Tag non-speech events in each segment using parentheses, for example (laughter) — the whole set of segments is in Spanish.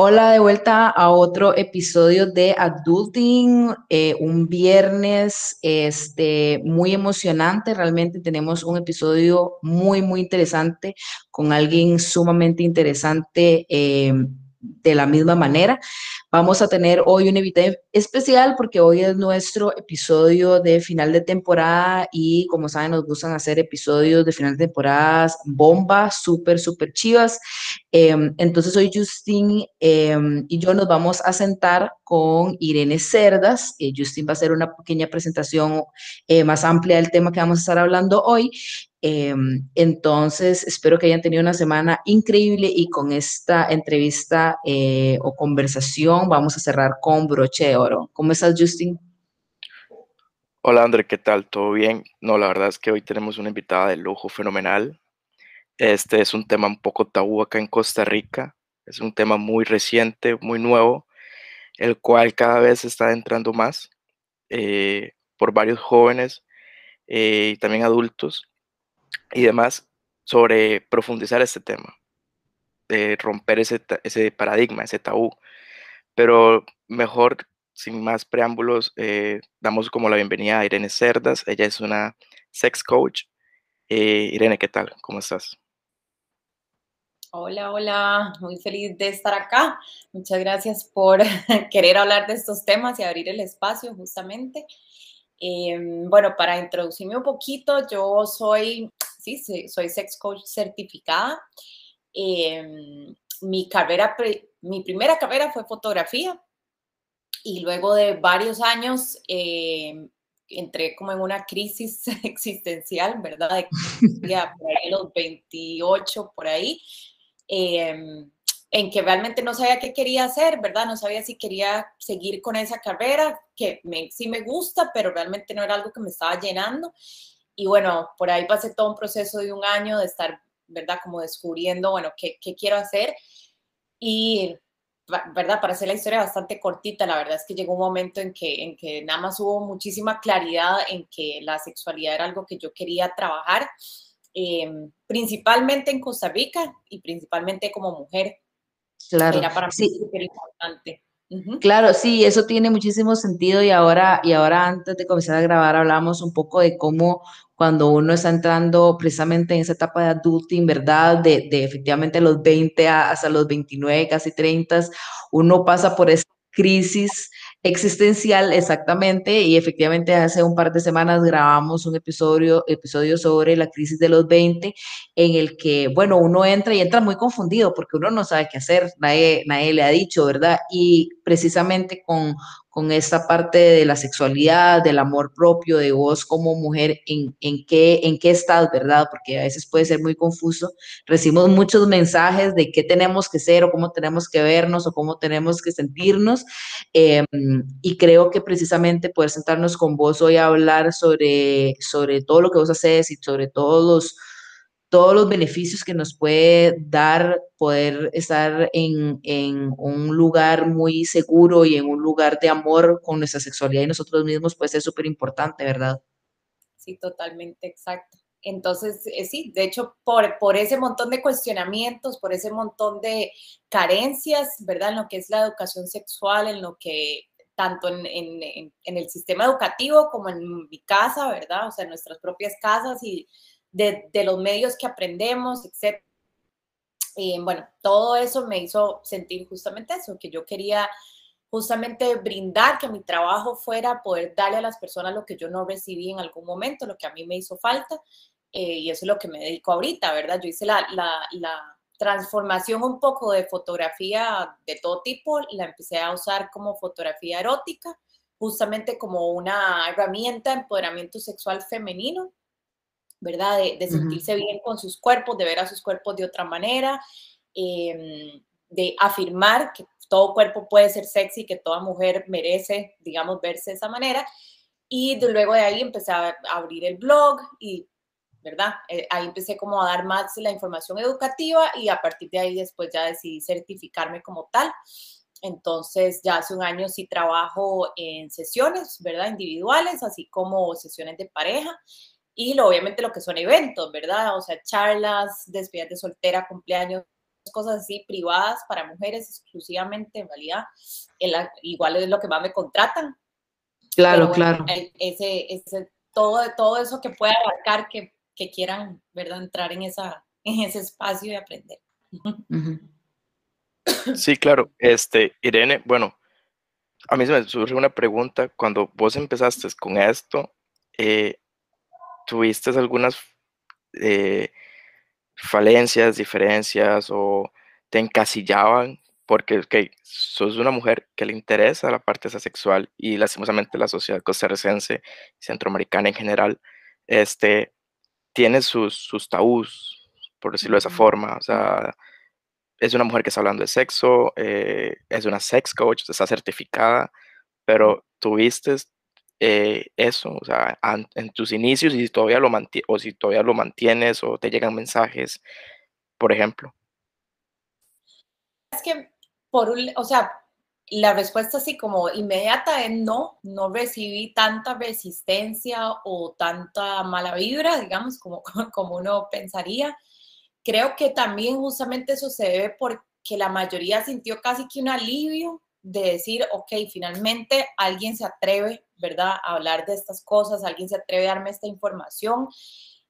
Hola, de vuelta a otro episodio de Adulting, eh, un viernes este, muy emocionante, realmente tenemos un episodio muy, muy interesante con alguien sumamente interesante eh, de la misma manera. Vamos a tener hoy un invitado especial porque hoy es nuestro episodio de final de temporada y como saben nos gustan hacer episodios de final de temporada bomba, súper, súper chivas. Em, entonces hoy Justin em, y yo nos vamos a sentar con Irene Cerdas. Eh, Justin va a hacer una pequeña presentación eh, más amplia del tema que vamos a estar hablando hoy Em, entonces, espero que hayan tenido una semana increíble y con esta entrevista eh, o conversación vamos a cerrar con broche de oro. ¿Cómo estás, Justin? Hola, André, ¿qué tal? ¿Todo bien? No, la verdad es que hoy tenemos una invitada de lujo fenomenal. Este es un tema un poco tabú acá en Costa Rica. Es un tema muy reciente, muy nuevo, el cual cada vez está entrando más eh, por varios jóvenes eh, y también adultos y demás sobre profundizar este tema, romper ese, ese paradigma, ese tabú. Pero mejor, sin más preámbulos, eh, damos como la bienvenida a Irene Cerdas. Ella es una sex coach. Eh, Irene, ¿qué tal? ¿Cómo estás? Hola, hola, muy feliz de estar acá. Muchas gracias por (laughs) querer hablar de estos temas y abrir el espacio justamente. Em, bueno, para introducirme un poquito, yo soy sí, soy sex coach certificada. Em, mi carrera, mi primera carrera fue fotografía y luego de varios años em, entré como en una crisis (laughs) existencial, ¿verdad? De, por ahí los 28, por ahí, em, en que realmente no sabía qué quería hacer, ¿verdad? No sabía si quería seguir con esa carrera, que me, sí me gusta, pero realmente no era algo que me estaba llenando y bueno, por ahí pasé todo un proceso de un año de estar, ¿verdad? Como descubriendo, bueno, qué, qué quiero hacer. Y, ¿verdad? Para hacer la historia bastante cortita, la verdad es que llegó un momento en que, en que nada más hubo muchísima claridad en que la sexualidad era algo que yo quería trabajar, em, principalmente en Costa Rica y principalmente como mujer. Claro. Era para mí súper importante. Claro, sí, eso tiene muchísimo sentido y ahora, y ahora antes de comenzar a grabar hablamos un poco de cómo cuando uno está entrando precisamente en esa etapa de adulting, ¿verdad? De, de efectivamente los 20 hasta los 29, casi 30, uno pasa por esa crisis existencial, exactamente, y efectivamente hace un par de semanas grabamos un episodio, episodio sobre la crisis de los 20, en el que, bueno, uno entra y entra muy confundido porque uno no sabe qué hacer, nadie, nadie le ha dicho, ¿verdad? Y precisamente con, con esta parte de la sexualidad, del amor propio, de vos como mujer, en, en, qué, en qué estás, ¿verdad? Porque a veces puede ser muy confuso. Recibimos muchos mensajes de qué tenemos que ser o cómo tenemos que vernos o cómo tenemos que sentirnos. Em, y creo que precisamente poder sentarnos con vos hoy a hablar sobre, sobre todo lo que vos haces y sobre todos los todos los beneficios que nos puede dar poder estar en, un lugar muy seguro y en un lugar de amor con nuestra sexualidad y nosotros mismos, pues es súper importante, ¿verdad? Sí, totalmente, exacto. Entonces, eh, sí, de hecho, por, por ese montón de cuestionamientos, por ese montón de carencias, ¿verdad? En lo que es la educación sexual, en lo que tanto en, en, en el sistema educativo como en mi casa, ¿verdad? O sea, en nuestras propias casas y de, los medios que aprendemos, etc. Y bueno, todo eso me hizo sentir justamente eso, que yo quería justamente brindar, que mi trabajo fuera poder darle a las personas lo que yo no recibí en algún momento, lo que a mí me hizo falta, eh, y eso es lo que me dedico ahorita, ¿verdad? Yo hice la, la transformación un poco de fotografía de todo tipo, la empecé a usar como fotografía erótica, justamente como una herramienta de empoderamiento sexual femenino, ¿verdad? De, sentirse bien con sus cuerpos, de ver a sus cuerpos de otra manera, em, de afirmar que todo cuerpo puede ser sexy, que toda mujer merece, digamos, verse de esa manera. Y de, luego de ahí empecé a, abrir el blog y, ¿verdad? Eh, ahí empecé como a dar más la información educativa y a partir de ahí después ya decidí certificarme como tal. Entonces, ya hace un año sí trabajo en sesiones, ¿verdad? Individuales, así como sesiones de pareja y lo, obviamente lo que son eventos, ¿verdad? O sea, charlas, despedidas de soltera, cumpleaños, cosas así privadas para mujeres exclusivamente, en realidad, igual es lo que más me contratan. Claro, claro. ese, ese, todo, todo eso que pueda abarcar que, que quieran, ¿verdad?, entrar en, esa, en ese espacio y aprender. Sí, claro. Este, Irene, bueno, a mí se me surge una pregunta. Cuando vos empezaste con esto, eh, ¿tuviste algunas eh, falencias, diferencias o te encasillaban? Porque okay, sos una mujer que le interesa la parte sexual y lastimosamente la sociedad costarricense centroamericana en general este, tiene sus, sus tabús, por decirlo de esa forma. O sea, es una mujer que está hablando de sexo, eh, es una sex coach, está certificada, pero tuviste eh, eso, o sea, en tus inicios y si todavía lo o si todavía lo mantienes o te llegan mensajes, por ejemplo. Es que, por un, o sea, la respuesta así como inmediata es no, no recibí tanta resistencia o tanta mala vibra, digamos, como, (laughs) como uno pensaría. Creo que también justamente eso se debe porque la mayoría sintió casi que un alivio de decir, ok, finalmente alguien se atreve, ¿verdad?, a hablar de estas cosas, alguien se atreve a darme esta información.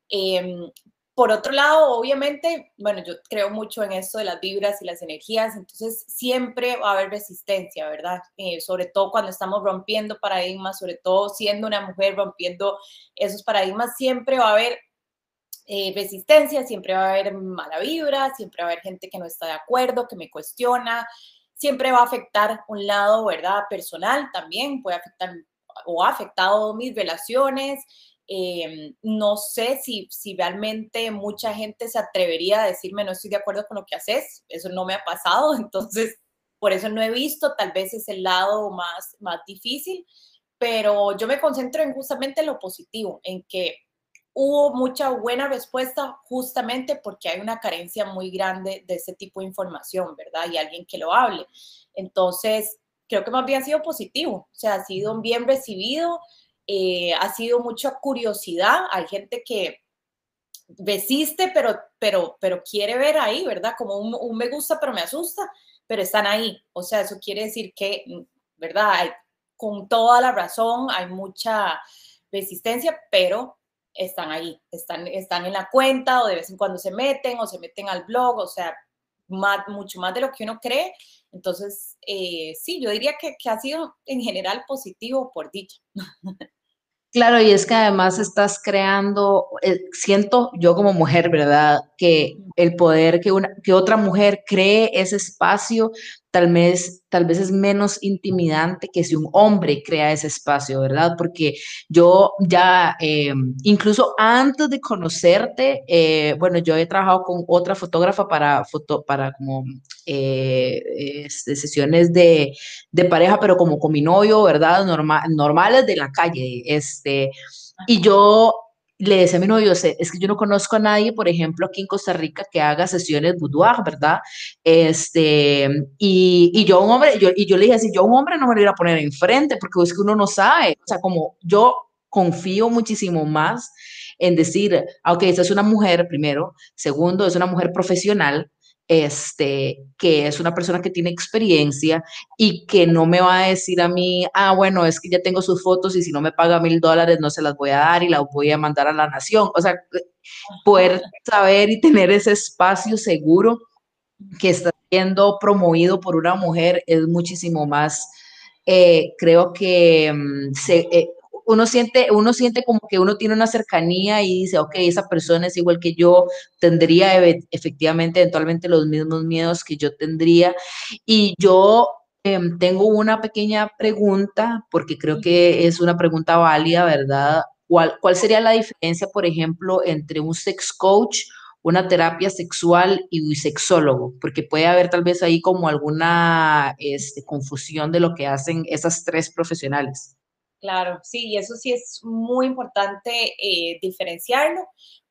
Em, por otro lado, obviamente, bueno, yo creo mucho en esto de las vibras y las energías, entonces siempre va a haber resistencia, ¿verdad? Eh, sobre todo cuando estamos rompiendo paradigmas, sobre todo siendo una mujer rompiendo esos paradigmas, siempre va a haber eh, resistencia, siempre va a haber mala vibra, siempre va a haber gente que no está de acuerdo, que me cuestiona, siempre va a afectar un lado, ¿verdad? Personal también, puede afectar o ha afectado mis relaciones. Em, no sé si, si realmente mucha gente se atrevería a decirme no estoy de acuerdo con lo que haces, eso no me ha pasado, (laughs) entonces por eso no he visto, tal vez es el lado más, más difícil, pero yo me concentro en justamente lo positivo, en que hubo mucha buena respuesta justamente porque hay una carencia muy grande de ese tipo de información, ¿verdad? Y alguien que lo hable. Entonces, creo que más bien ha sido positivo, o sea, ha sido bien recibido, eh, ha sido mucha curiosidad, hay gente que resiste, pero, pero, pero quiere ver ahí, ¿verdad? Como un, un me gusta, pero me asusta, pero están ahí, o sea, eso quiere decir que, ¿verdad? con toda la razón, hay mucha resistencia, pero están ahí, están, están en la cuenta o de vez en cuando se meten o se meten al blog, o sea, más, mucho más de lo que uno cree. Entonces, eh, sí, yo diría que, que ha sido en general positivo por dicha. Claro, y es que además estás creando, eh, siento yo como mujer, ¿verdad? Que el poder que, una, que otra mujer cree ese espacio tal vez, tal vez es menos intimidante que si un hombre crea ese espacio, ¿verdad? Porque yo ya, eh, incluso antes de conocerte, eh, bueno, yo he trabajado con otra fotógrafa para, foto, para como eh, sesiones de, de, pareja, pero como con mi novio, ¿verdad? normales de la calle, este, y yo le decía a mi novio, es que yo no conozco a nadie, por ejemplo, aquí en Costa Rica que haga sesiones boudoir, ¿verdad? Este, y, y yo un hombre, yo, y yo le dije así, yo un hombre no me lo iba a poner enfrente, porque es que uno no sabe, o sea, como yo confío muchísimo más en decir, ah, ok, esta es una mujer, primero, segundo, es una mujer profesional, este, que es una persona que tiene experiencia y que no me va a decir a mí, ah, bueno, es que ya tengo sus fotos y si no me paga mil dólares no se las voy a dar y las voy a mandar a la nación. O sea, poder saber y tener ese espacio seguro que está siendo promovido por una mujer es muchísimo más, eh, creo que mm, se, eh, uno siente, uno siente como que uno tiene una cercanía y dice, ok, esa persona es igual que yo, tendría efectivamente eventualmente los mismos miedos que yo tendría. Y yo em, tengo una pequeña pregunta, porque creo que es una pregunta válida, ¿verdad? ¿Cuál, ¿Cuál sería la diferencia, por ejemplo, entre un sex coach, una terapia sexual y un sexólogo? Porque puede haber tal vez ahí como alguna este, confusión de lo que hacen esas tres profesionales. Claro, sí, y eso sí es muy importante eh, diferenciarlo,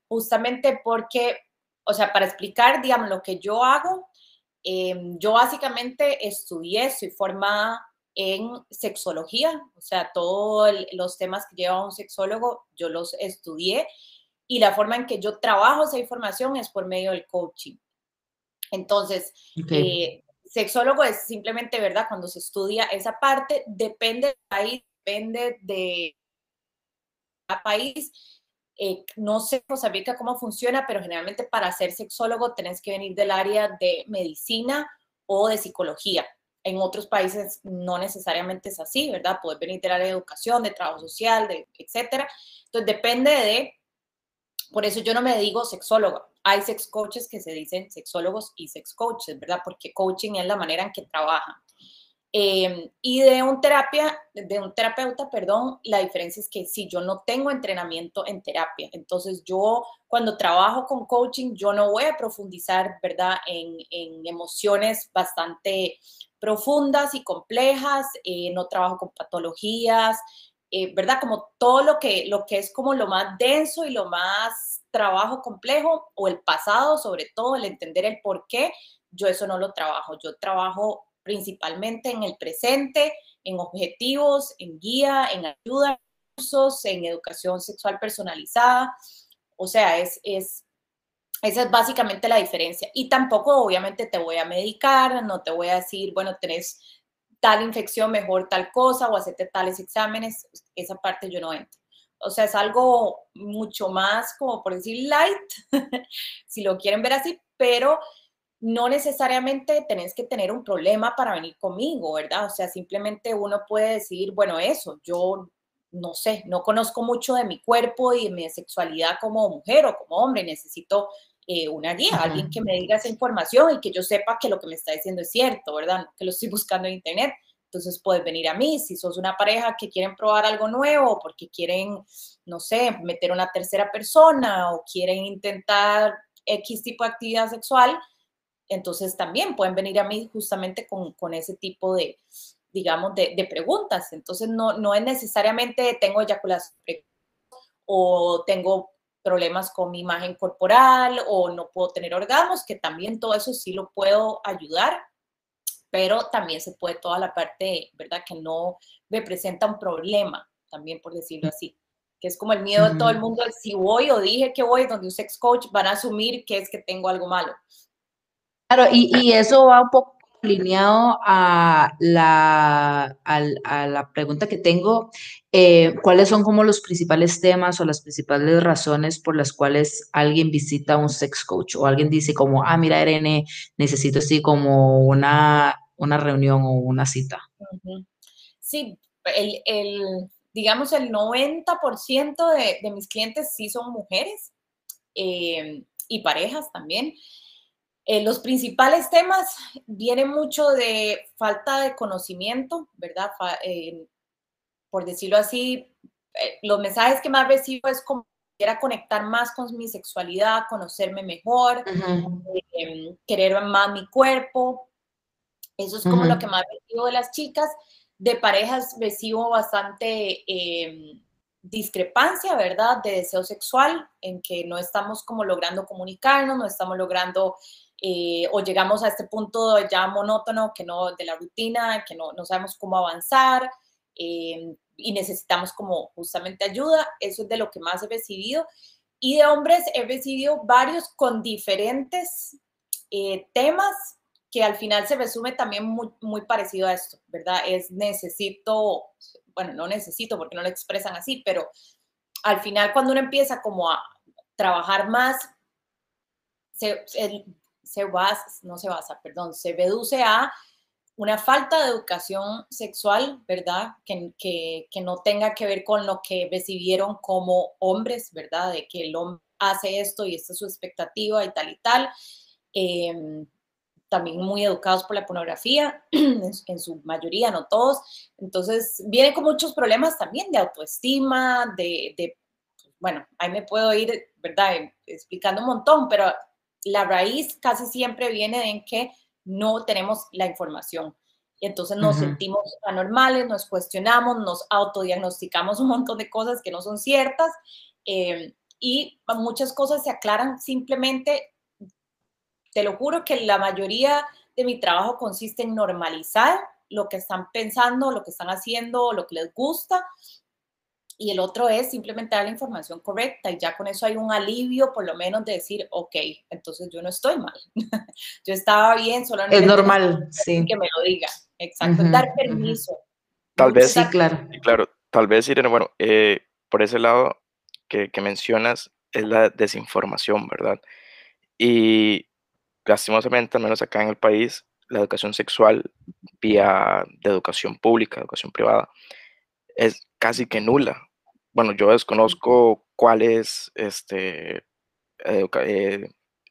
justamente porque, o sea, para explicar, digamos, lo que yo hago, em, yo básicamente estudié, soy formada en sexología, o sea, todos los temas que lleva un sexólogo, yo los estudié y la forma en que yo trabajo esa información es por medio del coaching. Entonces, eh, sexólogo es simplemente, ¿verdad? Cuando se estudia esa parte, depende del país, depende de cada país. Eh, no sé, Costa Rica, cómo funciona, pero generalmente para ser sexólogo tenés que venir del área de medicina o de psicología. En otros países no necesariamente es así, ¿verdad? Puedes venir del área de educación, de trabajo social, de, etcétera. Entonces depende de, por eso yo no me digo sexólogo. Hay sex coaches que se dicen sexólogos y sex coaches, ¿verdad? Porque coaching es la manera en que trabajan. Em, y de un terapia, de un terapeuta, perdón, la diferencia es que si yo no tengo entrenamiento en terapia, entonces yo cuando trabajo con coaching, yo no voy a profundizar, ¿verdad? En, en emociones bastante profundas y complejas, eh, no trabajo con patologías, eh, ¿verdad? Como todo lo que, lo que es como lo más denso y lo más trabajo complejo o el pasado, sobre todo el entender el por qué, yo eso no lo trabajo, yo trabajo principalmente en el presente, en objetivos, en guía, en ayuda, en educación sexual personalizada. O sea, es, es, esa es básicamente la diferencia. Y tampoco, obviamente, te voy a medicar, no te voy a decir, bueno, tenés tal infección, mejor tal cosa, o hacerte tales exámenes. Esa parte yo no entro. O sea, es algo mucho más, como por decir, light, (laughs) si lo quieren ver así, pero no necesariamente tenés que tener un problema para venir conmigo, ¿verdad? O sea, simplemente uno puede decir, bueno, eso, yo no sé, no conozco mucho de mi cuerpo y de mi sexualidad como mujer o como hombre, necesito eh, una guía, alguien que me diga esa información y que yo sepa que lo que me está diciendo es cierto, ¿verdad? que lo estoy buscando en internet. Entonces puedes venir a mí si sos una pareja que quieren probar algo nuevo porque quieren, no sé, meter una tercera persona o quieren intentar X tipo de actividad sexual, entonces también pueden venir a mí justamente con, con ese tipo de, digamos, de, de, preguntas. Entonces no, no es necesariamente tengo eyaculación o tengo problemas con mi imagen corporal o no puedo tener orgasmos, que también todo eso sí lo puedo ayudar, pero también se puede toda la parte, ¿verdad? Que no representa un problema, también por decirlo así, que es como el miedo de todo el mundo, si voy o dije que voy donde un sex coach, van a asumir que es que tengo algo malo. Claro, y, eso va un poco alineado a la, a, la pregunta que tengo, eh, ¿cuáles son como los principales temas o las principales razones por las cuales alguien visita un sex coach o alguien dice como, ah, mira, Irene, necesito así como una, una reunión o una cita? Sí, el, digamos, el 90% de, de, mis clientes sí son mujeres eh, y parejas también. Eh, los principales temas vienen mucho de falta de conocimiento, ¿verdad? Eh, por decirlo así, eh, los mensajes que más recibo es como quiera conectar más con mi sexualidad, conocerme mejor, em, querer más mi cuerpo. Eso es como lo que más recibo de las chicas. De parejas recibo bastante em, discrepancia, ¿verdad? De deseo sexual, en que no estamos como logrando comunicarnos, no estamos logrando eh, o llegamos a este punto ya monótono que no, de la rutina, que no, no sabemos cómo avanzar eh, y necesitamos como justamente ayuda. Eso es de lo que más he recibido. Y de hombres he recibido varios con diferentes eh, temas que al final se resume también muy, muy parecido a esto, ¿verdad? Es necesito, bueno, no necesito porque no lo expresan así, pero al final cuando uno empieza como a trabajar más, se, se basa, no se basa, perdón, se reduce a una falta de educación sexual, ¿verdad? Que, que, no tenga que ver con lo que recibieron como hombres, ¿verdad? De que el hombre hace esto y esta es su expectativa y tal y tal. Em, también muy educados por la pornografía, (clears throat) en, su mayoría, no todos. Entonces, viene con muchos problemas también de autoestima, de, de bueno, ahí me puedo ir, ¿verdad? Explicando un montón, pero la raíz casi siempre viene en que no tenemos la información. Y entonces nos sentimos anormales, nos cuestionamos, nos autodiagnosticamos un montón de cosas que no son ciertas eh, y muchas cosas se aclaran simplemente, te lo juro que la mayoría de mi trabajo consiste en normalizar lo que están pensando, lo que están haciendo, lo que les gusta y el otro es simplemente dar la información correcta y ya con eso hay un alivio por lo menos de decir, ok, entonces yo no estoy mal, (laughs) yo estaba bien, solamente es normal, sí. que me lo diga, exacto, dar permiso. Tal vez, sí, claro. claro, tal vez, Irene, bueno, eh, por ese lado que, que mencionas es la desinformación, ¿verdad? Y lastimosamente, al menos acá en el país, la educación sexual vía de educación pública, educación privada, es casi que nula. Bueno, yo desconozco cuáles este, eh,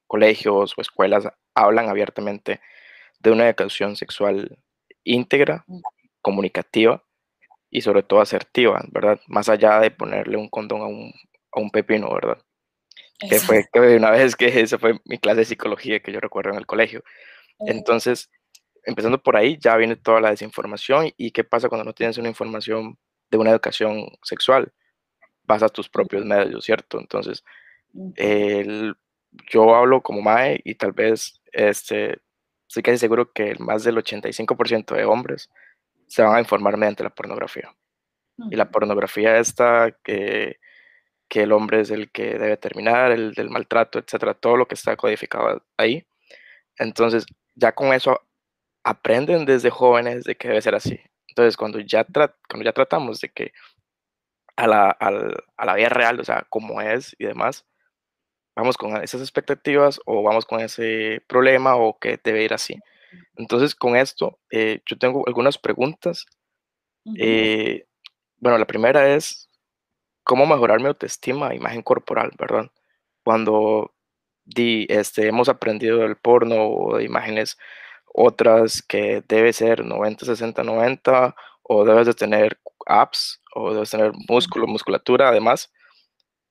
colegios o escuelas hablan abiertamente de una educación sexual íntegra, comunicativa y sobre todo asertiva, ¿verdad? Más allá de ponerle un condón a un, a un pepino, ¿verdad? Que fue una (laughs) vez que esa fue mi clase de psicología que yo recuerdo en el colegio. Entonces, empezando por ahí, ya viene toda la desinformación y qué pasa cuando no tienes una información de una educación sexual. Vas a tus propios medios, ¿cierto? Entonces, yo hablo como MAE y tal vez este, estoy casi seguro que más del 85% de hombres se van a informar mediante la pornografía. Y la pornografía esta que, que el hombre es el que debe terminar, el del maltrato, etcétera, todo lo que está codificado ahí. Entonces, ya con eso aprenden desde jóvenes de que debe ser así. Entonces, cuando ya, cuando ya tratamos de que a la, a la vida real, o sea, cómo es y demás, vamos con esas expectativas o vamos con ese problema o que debe ir así. Entonces, con esto, eh, yo tengo algunas preguntas. Eh, bueno, la primera es, ¿cómo mejorar mi autoestima, imagen corporal, verdad? Cuando di, este, hemos aprendido del porno o de imágenes otras que debe ser 90, 60, 90, o debes de tener apps, o debes tener músculo, musculatura además,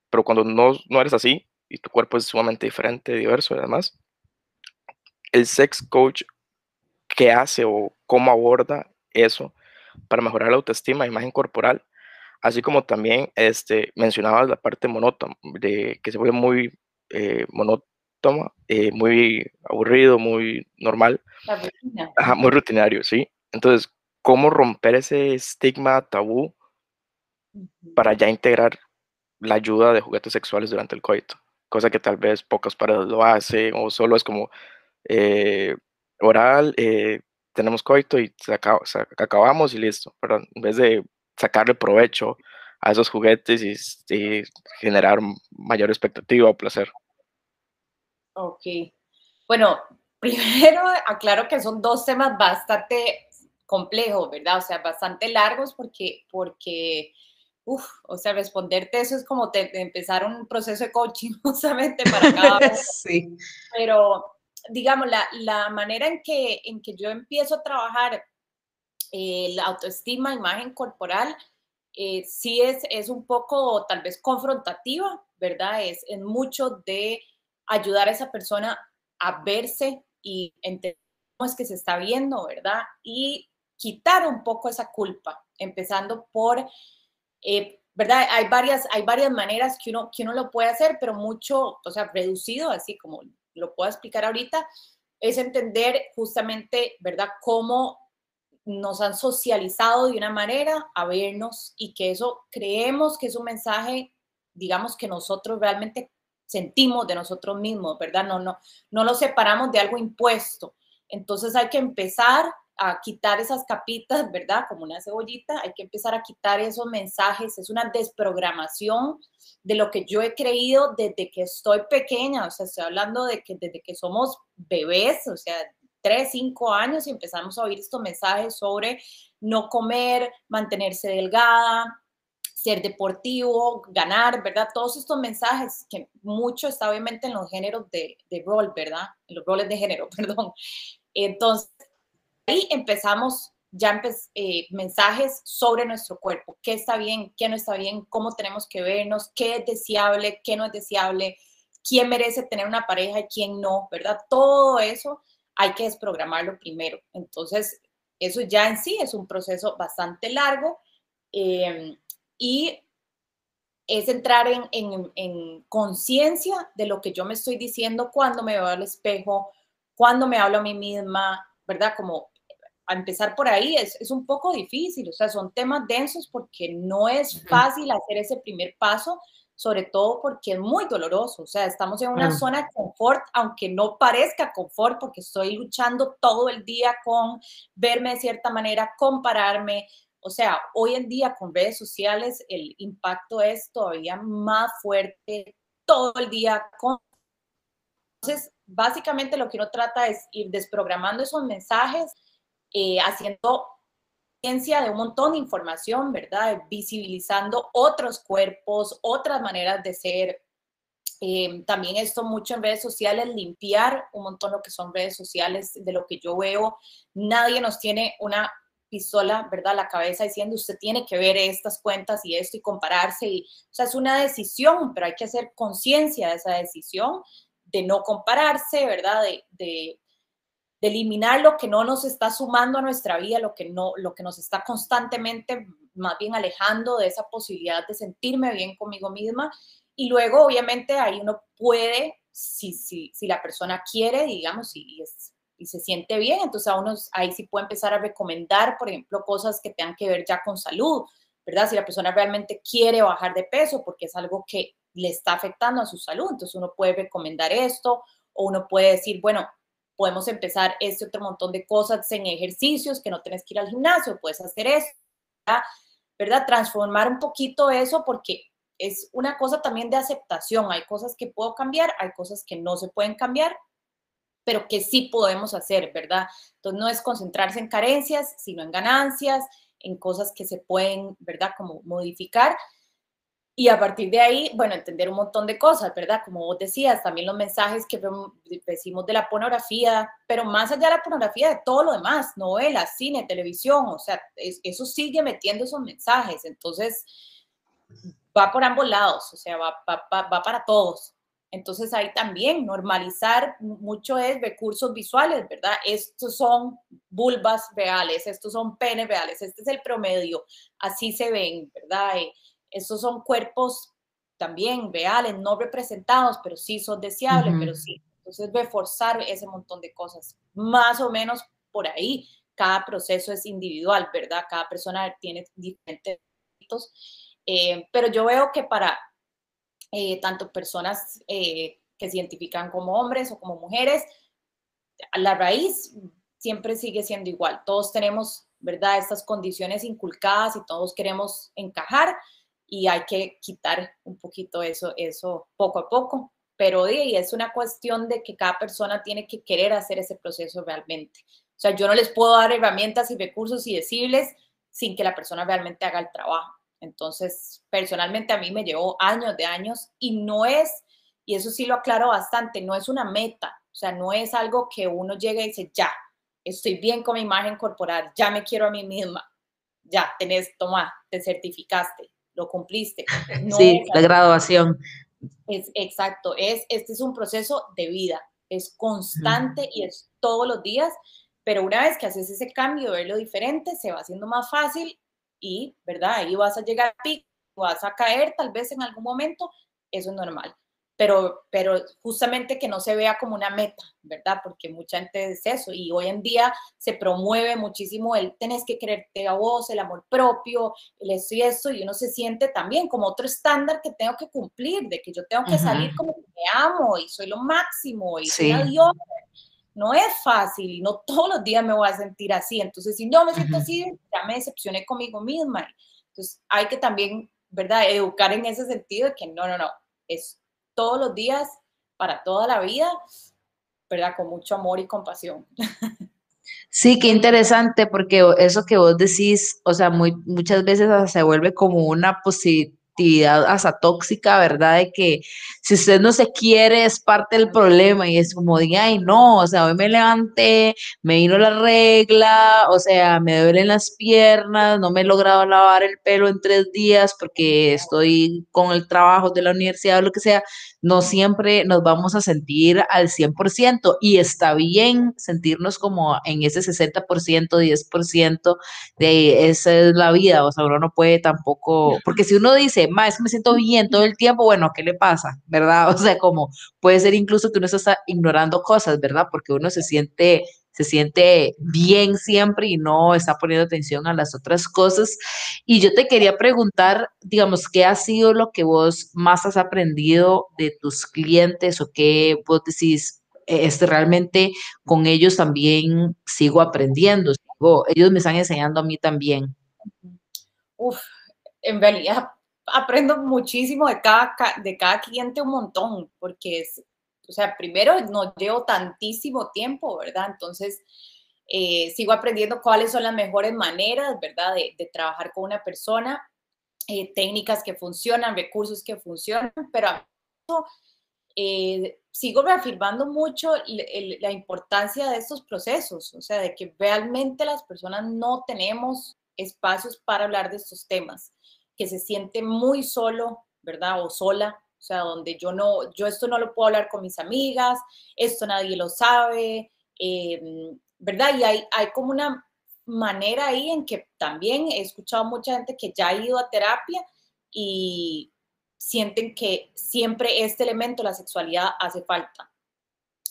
pero cuando no, no eres así y tu cuerpo es sumamente diferente, diverso además, el sex coach, ¿qué hace o cómo aborda eso para mejorar la autoestima, imagen corporal? Así como también este, mencionabas la parte monótona, de que se vuelve muy eh, monótono eh, muy aburrido, muy normal. muy rutinario, sí. Entonces, ¿cómo romper ese estigma tabú para ya integrar la ayuda de juguetes sexuales durante el coito? Cosa que tal vez pocas paredes lo hacen o solo es como eh, oral, eh, tenemos coito y acabamos y listo, pero en vez de sacarle provecho a esos juguetes y generar mayor expectativa o placer. Ok. Bueno, (laughs) primero aclaro que son dos temas bastante complejos, ¿verdad? O sea, bastante largos porque, porque Uf, o sea, responderte eso es como empezar un proceso de coaching (laughs) justamente para cada (laughs) uno. sí. Pero, digamos, la, la, manera en que, en que yo empiezo a trabajar eh, la autoestima, imagen corporal, eh, sí es, es un poco tal vez confrontativa, ¿verdad? Es, es mucho de ayudar a esa persona a verse y entender cómo es que se está viendo, ¿verdad? Y quitar un poco esa culpa, empezando por, eh, ¿verdad? Hay varias, hay varias maneras que uno, que uno lo puede hacer, pero mucho, o sea, reducido, así como lo puedo explicar ahorita, es entender justamente, ¿verdad?, cómo nos han socializado de una manera a vernos y que eso creemos que es un mensaje, digamos, que nosotros realmente sentimos de nosotros mismos, ¿verdad? No, no, no lo separamos de algo impuesto. Entonces hay que empezar a quitar esas capitas, ¿verdad? Como una cebollita, hay que empezar a quitar esos mensajes, es una desprogramación de lo que yo he creído desde que estoy pequeña, o sea, estoy hablando de que desde que somos bebés, o sea, tres, cinco años y empezamos a oír estos mensajes sobre no comer, mantenerse delgada, ser deportivo, ganar, ¿verdad? Todos estos mensajes que mucho está obviamente en los géneros de, de rol, ¿verdad? En los roles de género, (laughs) perdón. Entonces, ahí empezamos ya eh, mensajes sobre nuestro cuerpo, qué está bien, qué no está bien, cómo tenemos que vernos, qué es deseable, qué no es deseable, quién merece tener una pareja y quién no, ¿verdad? Todo eso hay que desprogramarlo primero. Entonces, eso ya en sí es un proceso bastante largo. Eh, y es entrar en, conciencia de lo que yo me estoy diciendo cuando me veo al espejo, cuando me hablo a mí misma, ¿verdad? Como a empezar por ahí es, es, un poco difícil, o sea, son temas densos porque no es fácil hacer ese primer paso, sobre todo porque es muy doloroso, o sea, estamos en una zona de confort, aunque no parezca confort, porque estoy luchando todo el día con verme de cierta manera, compararme, o sea, hoy en día con redes sociales el impacto es todavía más fuerte, todo el día con... Entonces, básicamente lo que uno trata es ir desprogramando esos mensajes, eh, haciendo ciencia de un montón de información, ¿verdad? Visibilizando otros cuerpos, otras maneras de ser. Eh, también esto mucho en redes sociales, limpiar un montón lo que son redes sociales, de lo que yo veo. Nadie nos tiene una pistola, ¿verdad? La cabeza diciendo, usted tiene que ver estas cuentas y esto y compararse. Y, o sea, es una decisión, pero hay que hacer conciencia de esa decisión, de no compararse, ¿verdad? de eliminar lo que no nos está sumando a nuestra vida, lo que, no, lo que nos está constantemente más bien alejando de esa posibilidad de sentirme bien conmigo misma. Y luego, obviamente, ahí uno puede, si, si, si la persona quiere, digamos, y, y se siente bien, entonces a uno ahí sí puede empezar a recomendar, por ejemplo, cosas que tengan que ver ya con salud, ¿verdad? Si la persona realmente quiere bajar de peso porque es algo que le está afectando a su salud, entonces uno puede recomendar esto o uno puede decir, bueno, podemos empezar este otro montón de cosas en ejercicios, que no tienes que ir al gimnasio, puedes hacer eso, ¿verdad? Transformar un poquito eso porque es una cosa también de aceptación. Hay cosas que puedo cambiar, hay cosas que no se pueden cambiar, pero que sí podemos hacer, ¿verdad? Entonces no es concentrarse en carencias, sino en ganancias, en cosas que se pueden, ¿verdad? Como modificar y a partir de ahí, bueno, entender un montón de cosas, ¿verdad? Como vos decías, también los mensajes que decimos de la pornografía, pero más allá de la pornografía, de todo lo demás, novelas, cine, televisión, o sea, eso sigue metiendo esos mensajes. Entonces, va por ambos lados, o sea, va, va, para todos. Entonces, ahí también normalizar mucho es recursos visuales, ¿verdad? Estos son vulvas reales, estos son penes reales, este es el promedio, así se ven, ¿verdad? Estos son cuerpos también reales, no representados, pero sí son deseables, pero sí. Entonces, reforzar ese montón de cosas. Más o menos por ahí, cada proceso es individual, ¿verdad? Cada persona tiene diferentes eh, pero yo veo que para eh, tanto personas eh, que se identifican como hombres o como mujeres, la raíz siempre sigue siendo igual. Todos tenemos, ¿verdad? Estas condiciones inculcadas y todos queremos encajar, y hay que quitar un poquito eso, eso poco a poco. Pero es una cuestión de que cada persona tiene que querer hacer ese proceso realmente. O sea, yo no les puedo dar herramientas y recursos y decirles sin que la persona realmente haga el trabajo. Entonces, personalmente a mí me llevó años de años y no es, y eso sí lo aclaro bastante, no es una meta, o sea, no es algo que uno llegue y dice, ya, estoy bien con mi imagen corporal, ya me quiero a mí misma, ya, tenés, toma, te certificaste lo cumpliste. (laughs) sí, la graduación. Es, exacto, es, este es un proceso de vida, es constante y es todos los días, pero una vez que haces ese cambio, verlo diferente, se va haciendo más fácil y, ¿verdad? Ahí vas a llegar a pico, vas a caer tal vez en algún momento, eso es normal pero, pero justamente que no se vea como una meta, ¿verdad? Porque mucha gente es eso y hoy en día se promueve muchísimo el tenés que creerte a vos, el amor propio, el eso y eso, y uno se siente también como otro estándar que tengo que cumplir, de que yo tengo que salir como que me amo y soy lo máximo y soy Dios. No es fácil y no todos los días me voy a sentir así. Entonces, si no me siento así, ya me decepcioné conmigo misma. Entonces, hay que también, ¿verdad?, educar en ese sentido de que no, no, no, es todos los días, para toda la vida, ¿verdad? Con mucho amor y compasión. Sí, qué interesante, porque eso que vos decís, o sea, muy, muchas veces se vuelve como una posibilidad actividad hasta tóxica, ¿verdad? De que si usted no se quiere es parte del problema y es como de, ay, no, o sea, hoy me levanté, me vino la regla, o sea, me duelen las piernas, no me he logrado lavar el pelo en tres días porque estoy con el trabajo de la universidad o lo que sea, no siempre nos vamos a sentir al 100% y está bien sentirnos como en ese 60%, 10% de esa es la vida, o sea, uno no puede tampoco, porque si uno dice, ma, es que me siento bien todo el tiempo, bueno, ¿qué le pasa? ¿Verdad? (laughs) O sea, como puede ser incluso que uno está ignorando cosas, ¿verdad? Porque uno se siente se siente bien siempre y no está poniendo atención a las otras cosas. Y yo te quería preguntar, digamos, ¿qué ha sido lo que vos más has aprendido de tus clientes o qué vos decís? Este, realmente con ellos también sigo aprendiendo, ellos me están enseñando a mí también. Uf, en realidad aprendo muchísimo de cada, de cada cliente un montón, porque es, o sea, primero no llevo tantísimo tiempo, ¿verdad? Entonces, eh, sigo aprendiendo cuáles son las mejores maneras, ¿verdad? De, trabajar con una persona, eh, técnicas que funcionan, recursos que funcionan, pero eh, sigo reafirmando mucho la importancia de estos procesos, o sea, de que realmente las personas no tenemos espacios para hablar de estos temas, que se siente muy solo, ¿verdad? O sola, o sea, donde yo no, yo esto no lo puedo hablar con mis amigas, esto nadie lo sabe, em, ¿verdad? Y hay, hay como una manera ahí en que también he escuchado mucha gente que ya ha ido a terapia y sienten que siempre este elemento, la sexualidad, hace falta,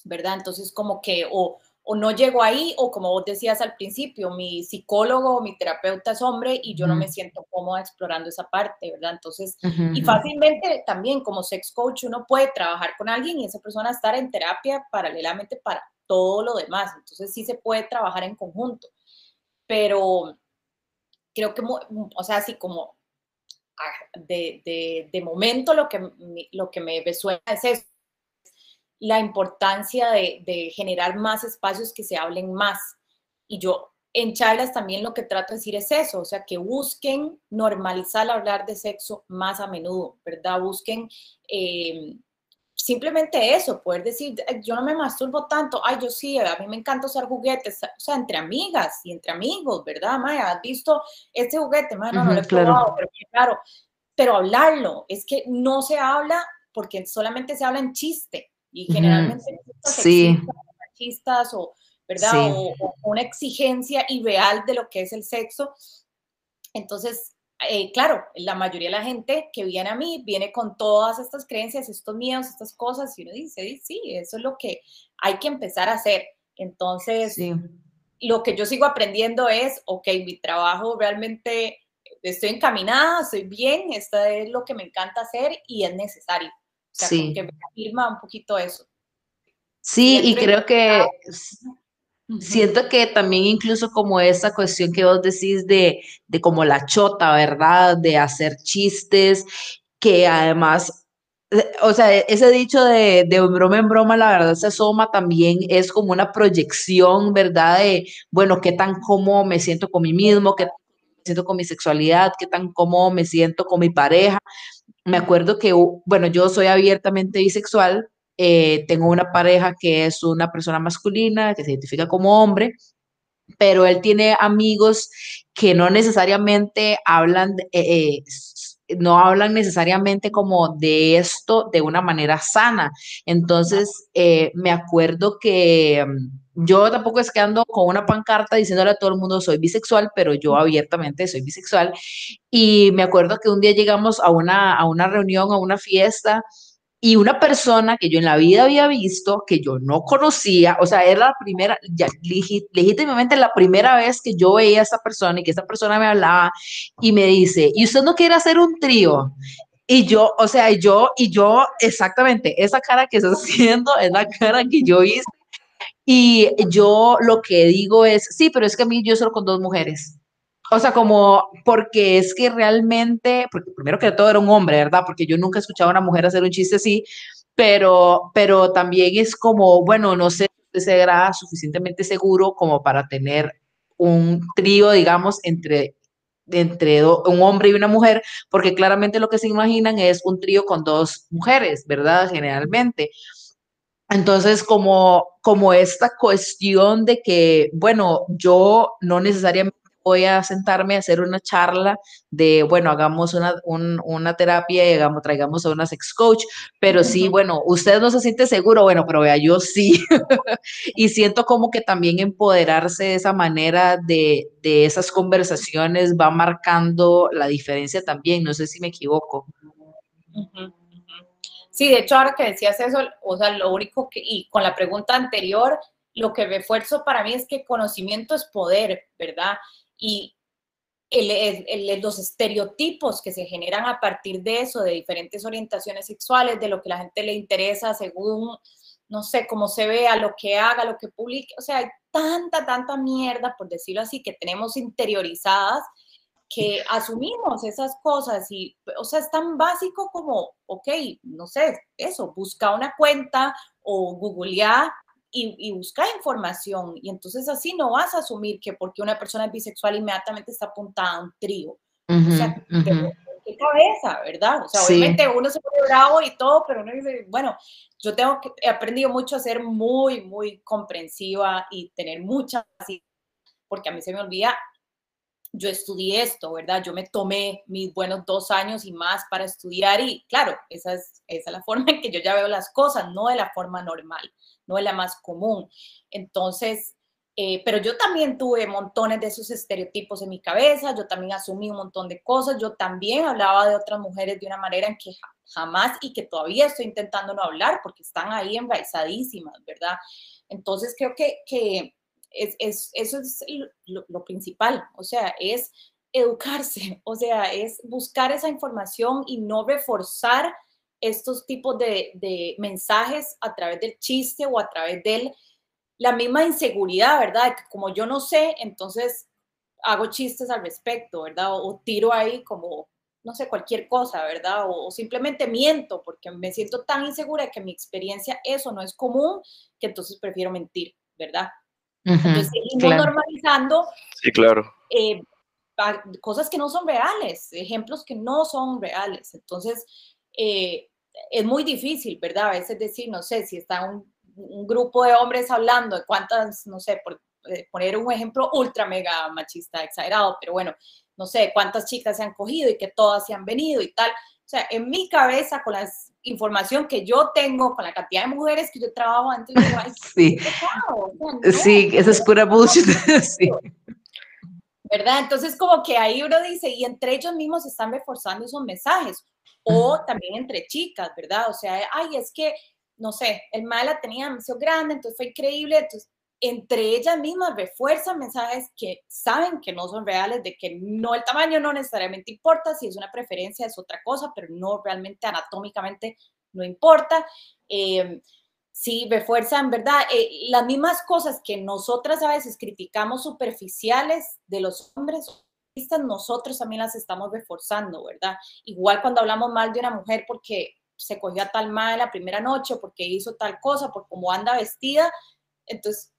¿verdad? Entonces como que o, o no llego ahí, o como vos decías al principio, mi psicólogo o mi terapeuta es hombre y yo no me siento cómoda explorando esa parte, ¿verdad? Entonces, y fácilmente también como sex coach uno puede trabajar con alguien y esa persona estar en terapia paralelamente para todo lo demás. Entonces sí se puede trabajar en conjunto, pero creo que, o sea, así como ah, de, de, momento lo que, lo que me resuena es eso la importancia de, generar más espacios que se hablen más. Y yo en charlas también lo que trato de decir es eso, o sea, que busquen normalizar hablar de sexo más a menudo, ¿verdad? Busquen eh, simplemente eso, poder decir, yo no me masturbo tanto, ay, yo sí, a mí me encanta usar juguetes, o sea, entre amigas y entre amigos, ¿verdad, Maya? ¿Has visto este juguete? Maya, no, no lo he probado, pero claro, pero hablarlo, es que no se habla porque solamente se habla en chiste, y generalmente sí. machistas o, ¿verdad? O, una exigencia ideal de lo que es el sexo. Entonces, eh, claro, la mayoría de la gente que viene a mí viene con todas estas creencias, estos miedos, estas cosas, y uno dice, sí, eso es lo que hay que empezar a hacer. Entonces, lo que yo sigo aprendiendo es, ok, mi trabajo realmente estoy encaminada, estoy bien, esto es lo que me encanta hacer y es necesario sí. que afirma un poquito eso. Sí, y creo que siento que también incluso como esa cuestión que vos decís de, de como la chota, ¿verdad? De hacer chistes, que además eh, o sea, ese dicho de, de, broma en broma, la verdad se asoma también, es como una proyección, ¿verdad? De, bueno, qué tan cómodo me siento con mí mismo, qué tan siento con mi sexualidad, qué tan cómodo me siento con mi pareja. Me acuerdo que, bueno, yo soy abiertamente bisexual, eh, tengo una pareja que es una persona masculina, que se identifica como hombre, pero él tiene amigos que no necesariamente hablan, eh, eh, no hablan necesariamente como de esto de una manera sana. Entonces, me acuerdo que mm, yo tampoco es que ando con una pancarta diciéndole a todo el mundo soy bisexual, pero yo abiertamente soy bisexual. Y me acuerdo que un día llegamos a una, a una reunión, a una fiesta, y una persona que yo en la vida había visto, que yo no conocía, o sea, era la primera, legítimamente la primera vez que yo veía a esa persona y que esa persona me hablaba y me dice, ¿y usted no quiere hacer un trío? Y yo, o sea, yo, y yo, exactamente, esa cara que estás (laughs) haciendo es la cara que yo hice. Y yo lo que digo es, sí, pero es que a mí yo solo con dos mujeres. O sea, como, porque es que realmente, porque primero que todo era un hombre, ¿verdad? Porque yo nunca he escuchado a una mujer hacer un chiste así, pero, pero también es como, bueno, no sé si será suficientemente seguro como para tener un trío, digamos, entre, entre un hombre y una mujer, porque claramente lo que se imaginan es un trío con dos mujeres, ¿verdad? Generalmente. Entonces, como, como esta cuestión de que, bueno, yo no necesariamente voy a sentarme a hacer una charla de, bueno, hagamos una, una terapia y hagamos, traigamos a una sex coach, pero sí, bueno, usted no se siente seguro, bueno, pero vea, yo sí. (laughs) y siento como que también empoderarse de esa manera de, de esas conversaciones va marcando la diferencia también, no sé si me equivoco. Sí, de hecho, ahora que decías eso, o sea, lo único que, y con la pregunta anterior, lo que refuerzo para mí es que conocimiento es poder, ¿verdad? Y los estereotipos que se generan a partir de eso, de diferentes orientaciones sexuales, de lo que la gente le interesa según, no sé, cómo se vea, lo que haga, lo que publique, o sea, hay tanta, tanta mierda, por decirlo así, que tenemos interiorizadas que (laughs) asumimos esas cosas y, o sea, es tan básico como, ok, no sé, eso, busca una cuenta o googlear y, y busca información. Y entonces así no vas a asumir que porque una persona es bisexual inmediatamente está apuntada a un trío. o sea, qué cabeza, ¿verdad? O sea, obviamente uno se pone bravo y todo, pero uno dice, bueno, yo tengo que, he aprendido mucho a ser muy, muy comprensiva y tener mucha porque a mí se me olvida yo estudié esto, ¿verdad? Yo me tomé mis buenos dos años y más para estudiar y claro, esa es, esa es la forma en que yo ya veo las cosas, no de la forma normal, no de la más común. Entonces, eh, pero yo también tuve montones de esos estereotipos en mi cabeza, yo también asumí un montón de cosas, yo también hablaba de otras mujeres de una manera en que jamás y que todavía estoy intentando no hablar porque están ahí enraizadísimas, ¿verdad? Entonces creo que, que es, eso es lo, principal, o sea, es educarse, (laughs) o sea, es buscar esa información y no reforzar estos tipos de, mensajes a través del chiste o a través de la misma inseguridad, ¿verdad? Que como yo no sé, entonces hago chistes al respecto, ¿verdad? O, tiro ahí como, no sé, cualquier cosa, ¿verdad? O, simplemente miento porque me siento tan insegura que mi experiencia eso no es común que entonces prefiero mentir, ¿verdad? Entonces seguimos normalizando. Sí, claro. Eh, cosas que no son reales, ejemplos que no son reales. Entonces, eh, es muy difícil, ¿verdad? A veces decir, no sé, si está un, grupo de hombres hablando de cuántas, no sé, por eh, poner un ejemplo ultra mega machista, exagerado, pero bueno, no sé, cuántas chicas se han cogido y que todas se han venido y tal. O sea, en mi cabeza, con las información que yo tengo, con la cantidad de mujeres que yo trabajo antes, (laughs) sí, sí, eso es pura bullshit. (laughs) sí. ¿Verdad? Entonces, como que ahí uno dice, y entre ellos mismos están reforzando esos mensajes, o también entre chicas, ¿verdad? O sea, ay, es que, no sé, el mal la tenía demasiado grande, entonces fue increíble, entonces entre ellas mismas refuerzan mensajes que saben que no son reales, de que no el tamaño no necesariamente importa, si es una preferencia es otra cosa, pero no realmente anatómicamente no importa. Eh, sí, refuerzan, ¿verdad? Eh, las mismas cosas que nosotras a veces criticamos superficiales de los hombres, nosotros también las estamos reforzando, ¿verdad? Igual cuando hablamos mal de una mujer porque se cogió a tal mal la primera noche, porque hizo tal cosa, por cómo anda vestida, entonces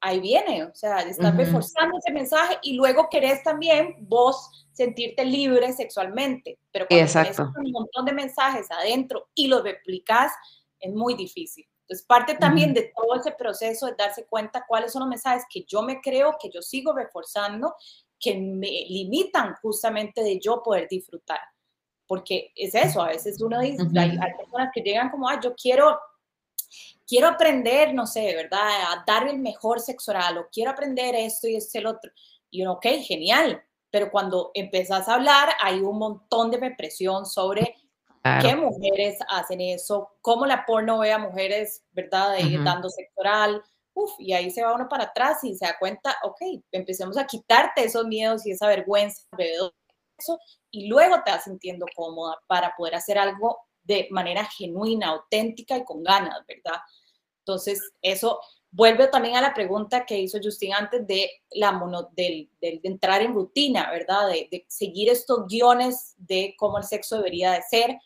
ahí viene, o sea, estás reforzando ese mensaje y luego querés también vos sentirte libre sexualmente, pero cuando tienes un montón de mensajes adentro y los replicas, es muy difícil. Entonces, parte también de todo ese proceso es darse cuenta cuáles son los mensajes que yo me creo, que yo sigo reforzando, que me limitan justamente de yo poder disfrutar. Porque es eso, a veces uno dice, hay, hay personas que llegan como, ah, yo quiero quiero aprender, no sé, ¿verdad? A dar el mejor sexo oral o quiero aprender esto y esto y el otro. Y uno, ok, genial. Pero cuando empezás a hablar, hay un montón de represión sobre qué mujeres hacen eso, cómo la porno ve a mujeres, ¿verdad? Dando sexo oral. Uf, y ahí se va uno para atrás y se da cuenta, ok, empecemos a quitarte esos miedos y esa vergüenza alrededor de eso y luego te vas sintiendo cómoda para poder hacer algo de manera genuina, auténtica y con ganas, ¿verdad? Entonces, eso vuelve también a la pregunta que hizo Justin antes de, la mono, del, entrar en rutina, ¿verdad? De, seguir estos guiones de cómo el sexo debería de ser.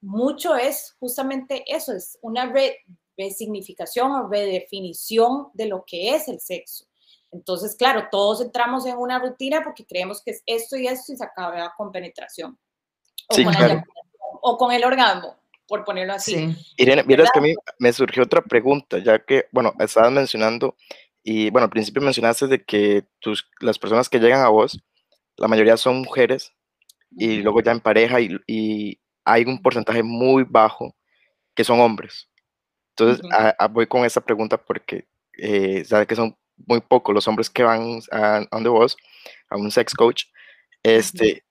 Mucho es justamente eso, es una resignificación o redefinición de lo que es el sexo. Entonces, claro, todos entramos en una rutina porque creemos que es esto y esto y se acaba con penetración. O con claro o con el orgasmo, por ponerlo así. Irene, miras que a mí me surgió otra pregunta, ya que, bueno, estabas mencionando, y bueno, al principio mencionaste de que tus, las personas que llegan a vos, la mayoría son mujeres, y luego ya en pareja, y, hay un porcentaje muy bajo que son hombres. Entonces, voy con esa pregunta porque eh, sabes que son muy pocos los hombres que van a, a vos, a un sex coach, este,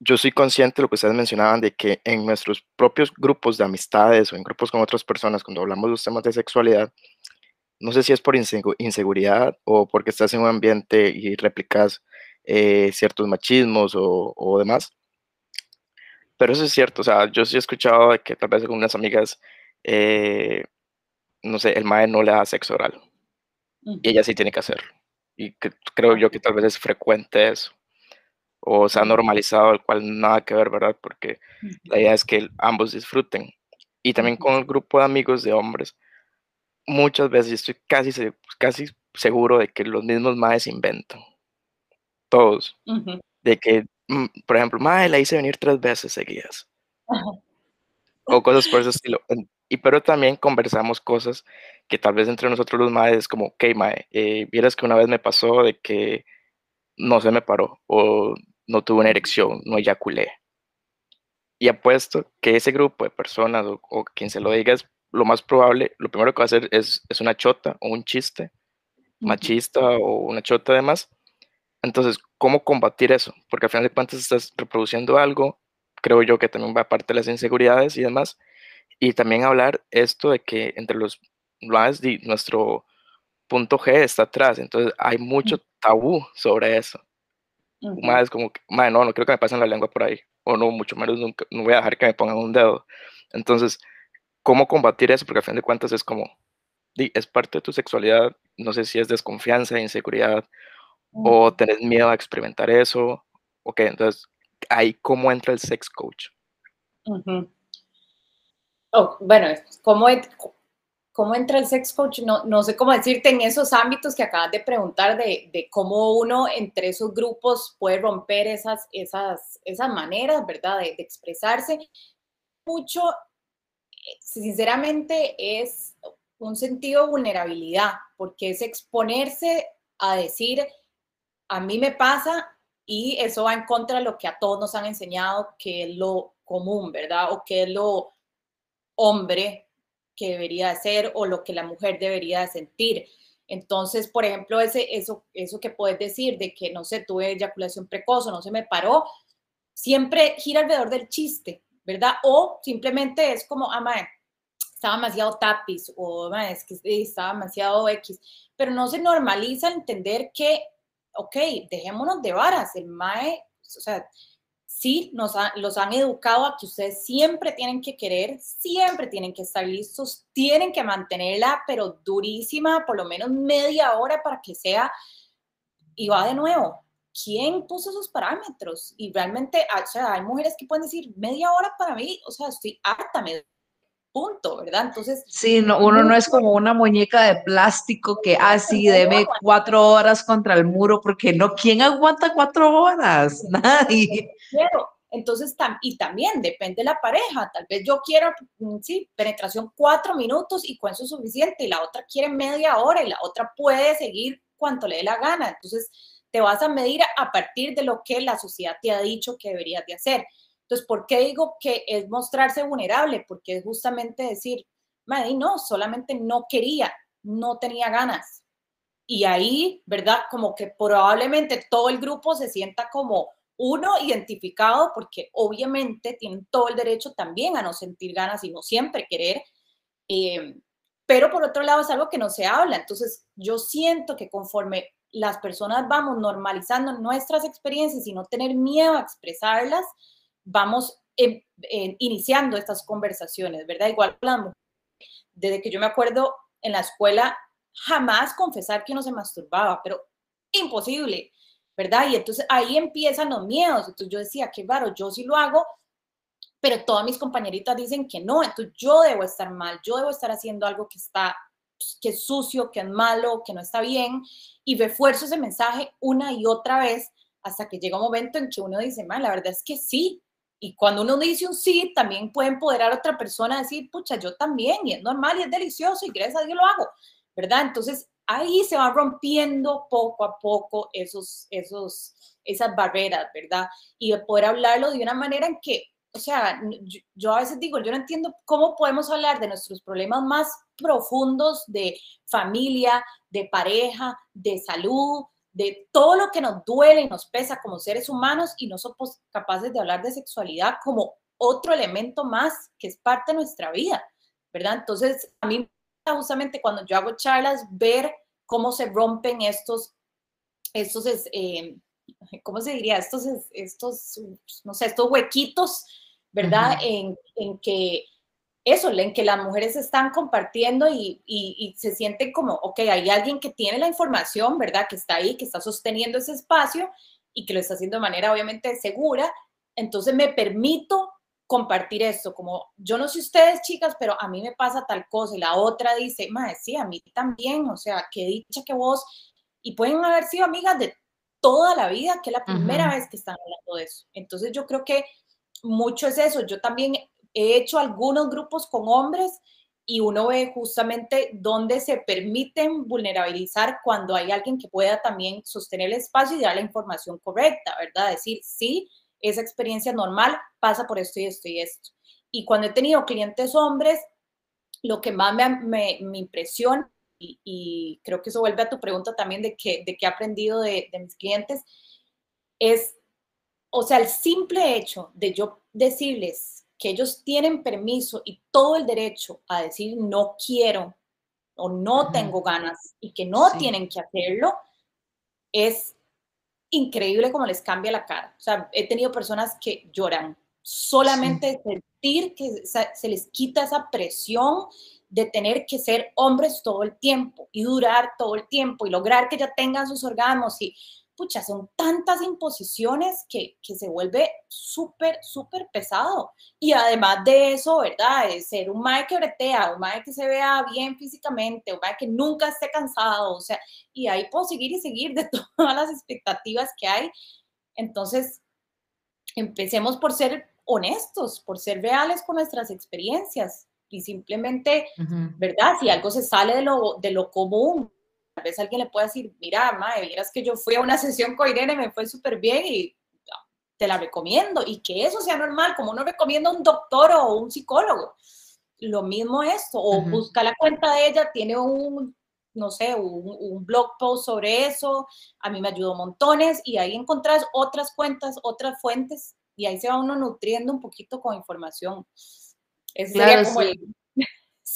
yo soy consciente de lo que ustedes mencionaban, de que en nuestros propios grupos de amistades o en grupos con otras personas, cuando hablamos de los temas de sexualidad, no sé si es por inseguridad o porque estás en un ambiente y replicas eh, ciertos machismos o, o, demás. Pero eso es cierto, o sea, yo sí he escuchado que tal vez con unas amigas, eh, no sé, el mae no le da sexo oral y ella sí tiene que hacerlo. Y creo yo que tal vez es frecuente eso. O se ha normalizado, el cual nada que ver, ¿verdad? Porque la idea es que ambos disfruten. Y también con el grupo de amigos de hombres, muchas veces estoy casi, casi seguro de que los mismos maes inventan. Todos. De que, mm, por ejemplo, mae la hice venir tres veces seguidas. O cosas por ese estilo. Y pero también conversamos cosas que tal vez entre nosotros los maes como, ok, mae, eh, vieras que una vez me pasó de que no se me paró o no tuve una erección, no eyaculé. Y apuesto que ese grupo de personas o, quien se lo diga es lo más probable, lo primero que va a hacer es, es una chota o un chiste machista o una chota además. Entonces, ¿cómo combatir eso? Porque al final de cuentas estás reproduciendo algo, creo yo que también va a parte de las inseguridades y demás, y también hablar esto de que entre los más nuestro punto G está atrás, entonces hay mucho tabú sobre eso. Más como, que, no, no quiero que me pasen la lengua por ahí, o no, mucho menos nunca, no voy a dejar que me pongan un dedo. Entonces, ¿cómo combatir eso? Porque a fin de cuentas es como, es parte de tu sexualidad, no sé si es desconfianza, inseguridad, o tenés miedo a experimentar eso, ok, entonces, ahí cómo entra el sex coach. Oh, bueno, ¿cómo, ¿cómo entra el sex coach? No, no sé cómo decirte en esos ámbitos que acabas de preguntar de, cómo uno entre esos grupos puede romper esas, esas, esas maneras, ¿verdad? De, de expresarse. Mucho, eh, sinceramente, es un sentido de vulnerabilidad, porque es exponerse a decir, a mí me pasa y eso va en contra de lo que a todos nos han enseñado que es lo común, ¿verdad? O que es lo hombre que debería ser o lo que la mujer debería sentir. Entonces, por ejemplo, ese, eso, eso que puedes decir de que, no sé, tuve eyaculación precoz o no se me paró, siempre gira alrededor del chiste, ¿verdad? O simplemente es como, ah, mae, estaba demasiado tapiz o mae, es que estaba demasiado X, pero no se normaliza entender que, ok, dejémonos de varas, el mae, o sea, sí nos los han educado a que ustedes siempre tienen que querer, siempre tienen que estar listos, tienen que mantenerla, pero durísima, por lo menos media hora para que sea. Y va de nuevo, ¿quién puso esos parámetros? Y realmente, o sea, hay mujeres que pueden decir, media hora para mí, o sea, estoy harta, me punto, ¿verdad? Entonces... Sí, no, uno no es como una muñeca de plástico que, ah, sí, debe cuatro horas contra el muro, porque no, ¿quién aguanta cuatro horas? (laughs) Nadie. Entonces, y también depende de la pareja. Tal vez yo quiero, mm, sí, penetración cuatro minutos y con suficiente, y la otra quiere media hora y la otra puede seguir cuanto le dé la gana. Entonces, te vas a medir a partir de lo que la sociedad te ha dicho que deberías de hacer. Entonces, ¿por qué digo que es mostrarse vulnerable? Porque es justamente decir, madre, no, solamente no quería, no tenía ganas. Y ahí, ¿verdad? Como que probablemente todo el grupo se sienta como uno identificado, porque obviamente tienen todo el derecho también a no sentir ganas y no siempre querer. Eh, pero por otro lado es algo que no se habla. Entonces, yo siento que conforme las personas vamos normalizando nuestras experiencias y no tener miedo a expresarlas, vamos iniciando estas conversaciones, ¿verdad? Igual hablamos. Desde que yo me acuerdo en la escuela, jamás confesar que uno se masturbaba, pero imposible, ¿verdad? Y entonces ahí empiezan los miedos. Entonces yo decía, qué raro, yo sí lo hago, pero todas mis compañeritas dicen que no, entonces yo debo estar mal, yo debo estar haciendo algo que está que es sucio, que es malo, que no está bien, y refuerzo ese mensaje una y otra vez hasta que llega un momento en que uno dice, mal, la verdad es que sí, y cuando uno dice un sí, también puede empoderar a otra persona a decir, pucha, yo también, y es normal y es delicioso, y gracias a Dios lo hago, ¿verdad? Entonces ahí se van rompiendo poco a poco esos, esos, esas barreras, ¿verdad? Y de poder hablarlo de una manera en que, o sea, yo, yo a veces digo, yo no entiendo cómo podemos hablar de nuestros problemas más profundos de familia, de pareja, de salud, de todo lo que nos duele y nos pesa como seres humanos y no somos capaces de hablar de sexualidad como otro elemento más que es parte de nuestra vida, ¿verdad? Entonces, a mí justamente cuando yo hago charlas ver cómo se rompen estos, estos, eh, ¿cómo se diría? Estos, estos, no sé, estos huequitos, ¿verdad? en, en, que eso, en que las mujeres están compartiendo y, y, se sienten como, ok, hay alguien que tiene la información, ¿verdad? Que está ahí, que está sosteniendo ese espacio y que lo está haciendo de manera obviamente segura. Entonces me permito compartir esto, como yo no sé ustedes chicas, pero a mí me pasa tal cosa y la otra dice, madre, sí, a mí también, o sea, qué dicha que vos, y pueden haber sido amigas de toda la vida, que es la primera vez que están hablando de eso. Entonces yo creo que mucho es eso, yo también he hecho algunos grupos con hombres y uno ve justamente dónde se permiten vulnerabilizar cuando hay alguien que pueda también sostener el espacio y dar la información correcta, ¿verdad? Decir, sí, esa experiencia normal pasa por esto y esto y esto. Y cuando he tenido clientes hombres, lo que más me, me, impresiona, y, creo que eso vuelve a tu pregunta también de qué de qué he aprendido de, de mis clientes, es, o sea, el simple hecho de yo decirles que ellos tienen permiso y todo el derecho a decir no quiero o no tengo ganas y que no tienen que hacerlo, es increíble como les cambia la cara. O sea, he tenido personas que lloran solamente sentir que se les quita esa presión de tener que ser hombres todo el tiempo y durar todo el tiempo y lograr que ya tengan sus órganos y pucha, son tantas imposiciones que, que se vuelve súper, súper pesado. Y además de eso, ¿verdad? Es ser un mae que bretea, un mae que se vea bien físicamente, un mae que nunca esté cansado, o sea, y ahí puedo seguir y seguir de (laughs) todas las expectativas que hay. Entonces, empecemos por ser honestos, por ser reales con nuestras experiencias y simplemente, ¿verdad? Si algo se sale de lo, de lo común, Tal vez alguien le pueda decir, mira, madre, vieras que yo fui a una sesión con Irene, me fue súper bien y te la recomiendo. Y que eso sea normal, como uno recomienda a un doctor o un psicólogo. Lo mismo esto, o busca la cuenta de ella, tiene un, no sé, un, blog post sobre eso, a mí me ayudó montones y ahí encontrás otras cuentas, otras fuentes y ahí se va uno nutriendo un poquito con información. Ese sería como el,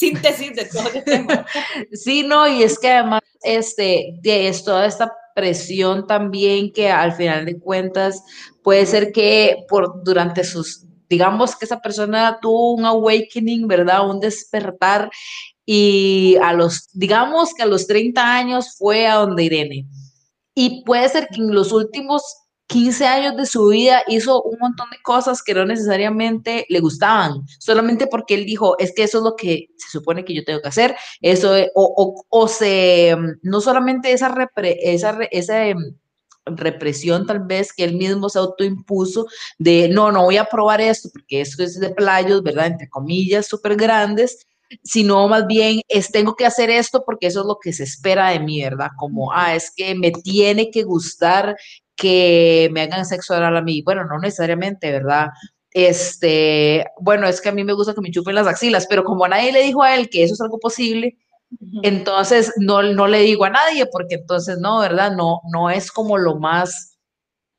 síntesis de todo el tema. (laughs) Sí, no, y es que además este, es toda esta presión también que al final de cuentas puede ser que por durante sus digamos que esa persona tuvo un awakening, ¿verdad? Un despertar y a los digamos que a los 30 años fue a donde Irene. Y puede ser que en los últimos 15 años de su vida hizo un montón de cosas que no necesariamente le gustaban, solamente porque él dijo, es que eso es lo que se supone que yo tengo que hacer, eso, o, o, se, no solamente esa, esa, esa em, represión tal vez que él mismo se autoimpuso de, no, no voy a probar esto, porque esto es de playos, ¿verdad? Entre comillas, súper grandes, sino más bien es tengo que hacer esto porque eso es lo que se espera de mí, ¿verdad? Como, ah, es que me tiene que gustar que me hagan sexo oral a mí. Bueno, no necesariamente, ¿verdad? Este, bueno, es que a mí me gusta que me chupen las axilas, pero como a nadie le dijo a él que eso es algo posible, entonces no, no le digo a nadie, porque entonces no, ¿verdad? No, no es como lo más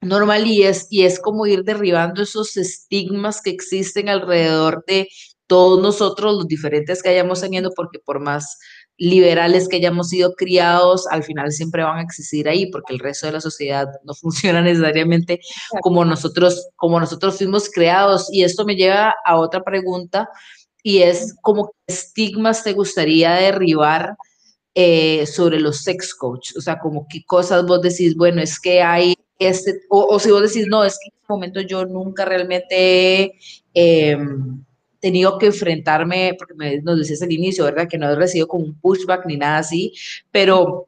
normal y es, y es como ir derribando esos estigmas que existen alrededor de todos nosotros, los diferentes que hayamos teniendo, porque por más liberales que hayamos sido criados, al final siempre van a existir ahí, porque el resto de la sociedad no (laughs) funciona necesariamente como nosotros, como nosotros fuimos creados. Y esto me lleva a otra pregunta, y es como qué estigmas te gustaría derribar eh, sobre los sex coach, o sea, como qué cosas vos decís, bueno, es que hay este, o, si vos decís, no, es que en este momento yo nunca realmente... Eh, tenido que enfrentarme, porque me, nos decías al inicio, ¿verdad? Que no he recibido como un pushback ni nada así, pero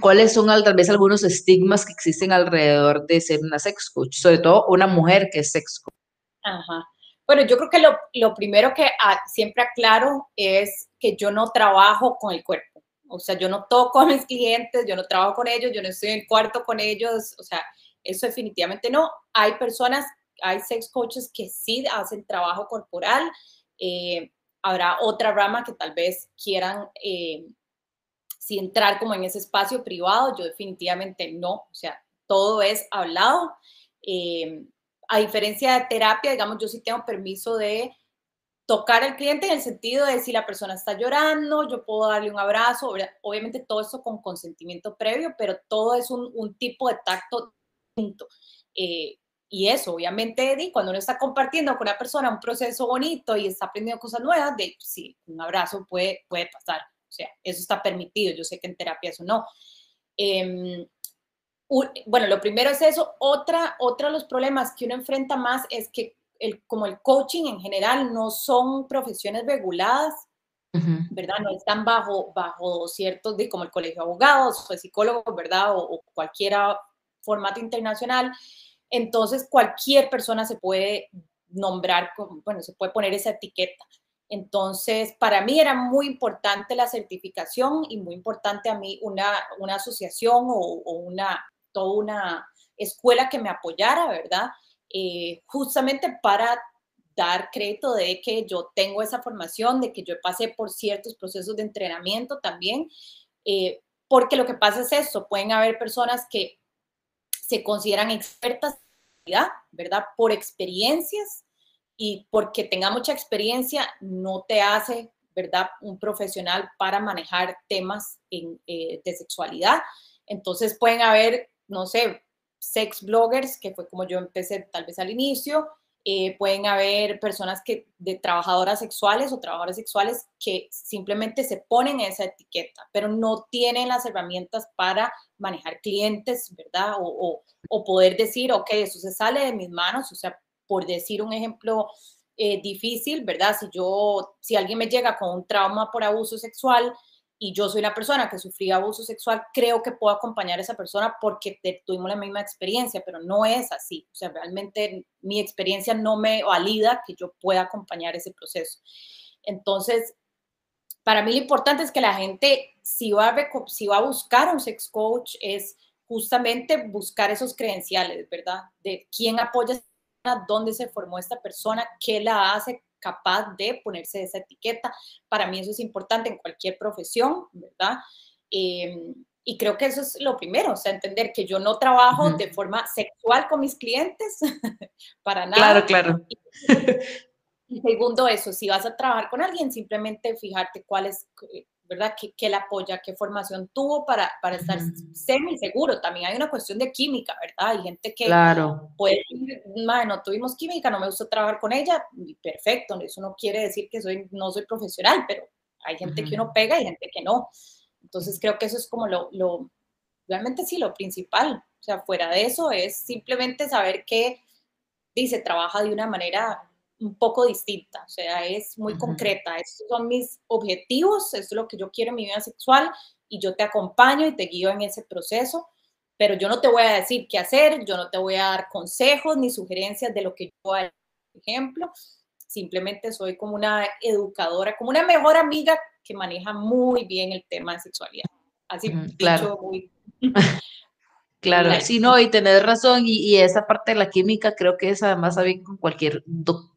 ¿cuáles son tal vez algunos estigmas que existen alrededor de ser una sex coach? Sobre todo una mujer que es sex coach. Ajá. Bueno, yo creo que lo, lo primero que ah, siempre aclaro es que yo no trabajo con el cuerpo. O sea, yo no toco a mis clientes, yo no trabajo con ellos, yo no estoy en el cuarto con ellos. O sea, eso definitivamente no. Hay personas hay sex coaches que sí hacen trabajo corporal. Eh, habrá otra rama que tal vez quieran eh, si entrar como en ese espacio privado. Yo definitivamente no. O sea, todo es hablado. Eh, a diferencia de terapia, digamos, yo sí tengo permiso de tocar al cliente en el sentido de si la persona está llorando, yo puedo darle un abrazo, obviamente todo eso con consentimiento previo, pero todo es un, tipo de tacto distinto. Y eso, obviamente, Eddie, cuando uno está compartiendo con una persona un proceso bonito y está aprendiendo cosas nuevas, de sí, un abrazo puede, puede pasar. O sea, eso está permitido. Yo sé que en terapia eso no. Em, bueno, lo primero es eso. Otra, otro de los problemas que uno enfrenta más es que el, como el coaching en general no son profesiones reguladas, ¿verdad? No están bajo, bajo ciertos, de, como el colegio de abogados o de psicólogos, ¿verdad? O, o cualquier formato internacional. Entonces, cualquier persona se puede nombrar, bueno, se puede poner esa etiqueta. Entonces, para mí era muy importante la certificación y muy importante a mí una, una asociación o, una, toda una escuela que me apoyara, ¿verdad? Eh, justamente para dar crédito de que yo tengo esa formación, de que yo pasé por ciertos procesos de entrenamiento también, eh, porque lo que pasa es eso, pueden haber personas que se consideran expertas, ¿verdad? Por experiencias y porque tenga mucha experiencia no te hace, ¿verdad? Un profesional para manejar temas eh, de sexualidad. Entonces pueden haber, no sé, sex bloggers, que fue como yo empecé tal vez al inicio, eh, pueden haber personas que, de trabajadoras sexuales o trabajadores sexuales que simplemente se ponen esa etiqueta, pero no tienen las herramientas para manejar clientes, ¿verdad? O, poder decir, ok, eso se sale de mis manos, o sea, por decir un ejemplo eh, difícil, ¿verdad? Si yo, si alguien me llega con un trauma por abuso sexual y yo soy la persona que sufría abuso sexual, creo que puedo acompañar a esa persona porque tuvimos la misma experiencia, pero no es así. O sea, realmente mi experiencia no me valida que yo pueda acompañar ese proceso. Entonces, para mí lo importante es que la gente, si va a, si va a buscar un sex coach, es justamente buscar esos credenciales, ¿verdad? De quién apoya dónde se formó esta persona, qué la hace capaz de ponerse esa etiqueta. Para mí eso es importante en cualquier profesión, ¿verdad? Em, y creo que eso es lo primero, o sea, entender que yo no trabajo de forma sexual con mis clientes, (laughs) para nada. Claro, claro. Y, segundo, eso, si vas a trabajar con alguien, simplemente fijarte cuál es eh, ¿verdad? ¿Qué, qué la apoya? ¿Qué formación tuvo para, para estar semi seguro? También hay una cuestión de química, ¿verdad? Hay gente que claro. puede decir, no tuvimos química, no me gusta trabajar con ella, perfecto, eso no quiere decir que soy, no soy profesional, pero hay gente que uno pega y gente que no. Entonces creo que eso es como lo, lo, realmente sí, lo principal. O sea, fuera de eso es simplemente saber que dice, trabaja de una manera un poco distinta, o sea, es muy concreta. Estos son mis objetivos, esto es lo que yo quiero en mi vida sexual y yo te acompaño y te guío en ese proceso, pero yo no te voy a decir qué hacer, yo no te voy a dar consejos ni sugerencias de lo que yo hago, por ejemplo, simplemente soy como una educadora, como una mejor amiga que maneja muy bien el tema de sexualidad. Así, claro. muy... (laughs) Claro, sí, no, y tener razón, y, y, esa parte de la química creo que es además bien con cualquier doctor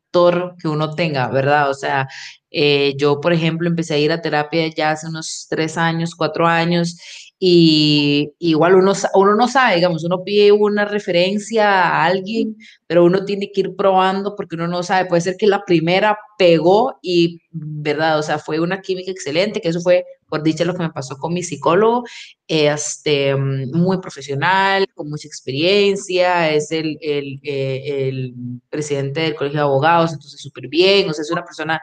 que uno tenga, ¿verdad? O sea, eh, yo, por ejemplo, empecé a ir a terapia ya hace unos tres años, cuatro años, y igual uno, uno no sabe, digamos, uno pide una referencia a alguien, pero uno tiene que ir probando porque uno no sabe, puede ser que la primera pegó y, ¿verdad? O sea, fue una química excelente, que eso fue, por dicha, lo que me pasó con mi psicólogo, este, muy profesional, con mucha experiencia, es el, el, eh, el presidente del Colegio de Abogados, entonces súper bien, o sea, es una persona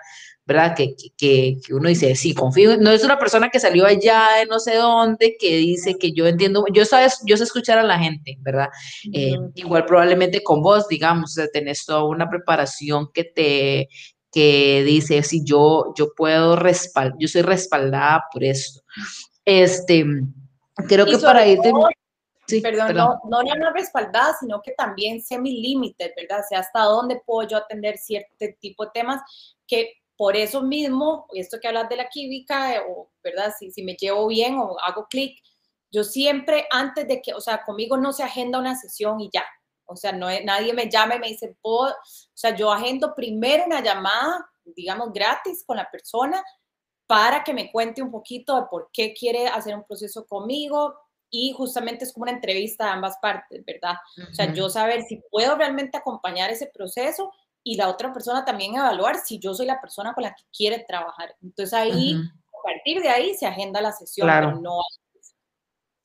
¿verdad? Que, que, que, uno dice, sí, confío, no es una persona que salió allá de no sé dónde, que dice que yo entiendo, yo, sabes, yo sé escuchar a la gente, ¿verdad? Eh, igual probablemente con vos, digamos, o tenés toda una preparación que te que dice, si yo, yo puedo respaldar, yo soy respaldada por esto. Este, creo que para irte... Sí, perdón, No, no nada más respaldada, sino que también sé mi límite, ¿verdad? O sea, hasta dónde puedo yo atender cierto tipo de temas que por eso mismo, esto que hablas de la química, eh, o, ¿verdad? Si, si me llevo bien o hago clic, yo siempre antes de que, o sea, conmigo no se agenda una sesión y ya. O sea, no, nadie me llama y me dice, o sea, yo agendo primero una llamada, digamos, gratis con la persona para que me cuente un poquito de por qué quiere hacer un proceso conmigo y justamente es como una entrevista de ambas partes, ¿verdad? O sea, yo saber si puedo realmente acompañar ese proceso y la otra persona también evaluar si yo soy la persona con la que quiere trabajar. Entonces ahí, a partir de ahí se agenda la sesión, pero no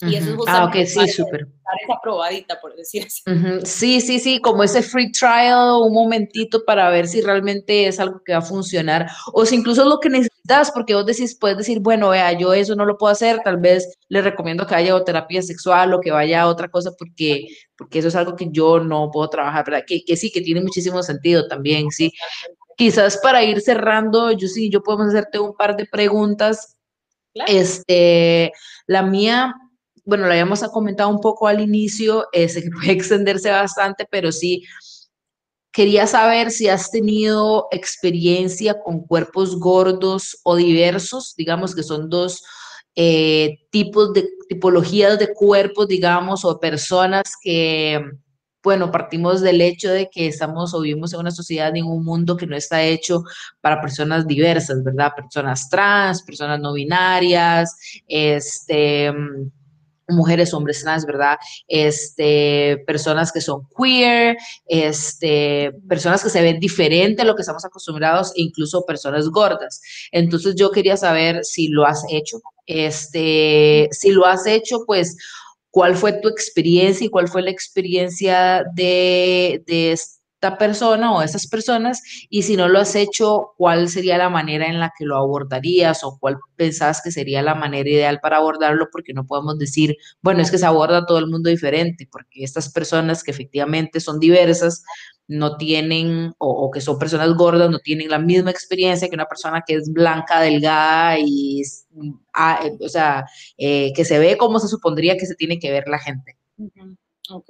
y eso es ah, ok, sí, súper. Esa probadita, por decir así. Sí, sí, sí, como ese free trial, un momentito para ver si realmente es algo que va a funcionar, o si incluso es lo que necesitas, porque vos decís, puedes decir, bueno, vea, yo eso no lo puedo hacer, tal vez le recomiendo que vaya a terapia sexual o que vaya a otra cosa, porque, porque eso es algo que yo no puedo trabajar, ¿verdad? Que, que sí, que tiene muchísimo sentido también, sí. Quizás para ir cerrando, yo sí, yo podemos hacerte un par de preguntas. Este, la mía, bueno, lo habíamos comentado un poco al inicio, eh, que puede (laughs) extenderse bastante, pero sí, quería saber si has tenido experiencia con cuerpos gordos o diversos, digamos que son dos eh, tipos de tipologías de cuerpos, digamos, o personas que, bueno, partimos del hecho de que estamos o vivimos en una sociedad, en un mundo que no está hecho para personas diversas, ¿verdad? Personas trans, personas no binarias, este mujeres, hombres trans, ¿verdad? Este, personas que son queer, este, personas que se ven diferente a lo que estamos acostumbrados, incluso personas gordas. Entonces yo quería saber si lo has hecho. Este, si lo has hecho, pues, ¿cuál fue tu experiencia y cuál fue la experiencia de, de esta persona o esas personas y si no lo has hecho, cuál sería la manera en la que lo abordarías o cuál pensás que sería la manera ideal para abordarlo porque no podemos decir, bueno, es que se aborda todo el mundo diferente porque estas personas que efectivamente son diversas no tienen o, que son personas gordas no tienen la misma experiencia que una persona que es blanca, delgada y, ah, eh, o sea, eh, que se ve como se supondría que se tiene que ver la gente. Ok.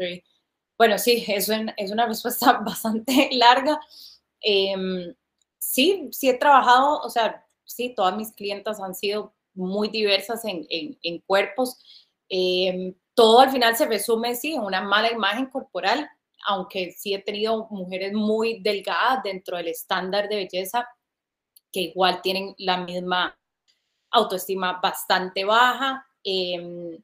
Bueno, sí, eso es una (laughs) respuesta bastante larga. Em, sí, sí he trabajado, o sea, sí, todas mis clientas han sido muy diversas en, cuerpos. Em, todo al final se resume, sí, en una mala imagen corporal, aunque sí he tenido mujeres muy delgadas dentro del estándar de belleza, que igual tienen la misma autoestima bastante baja. Em,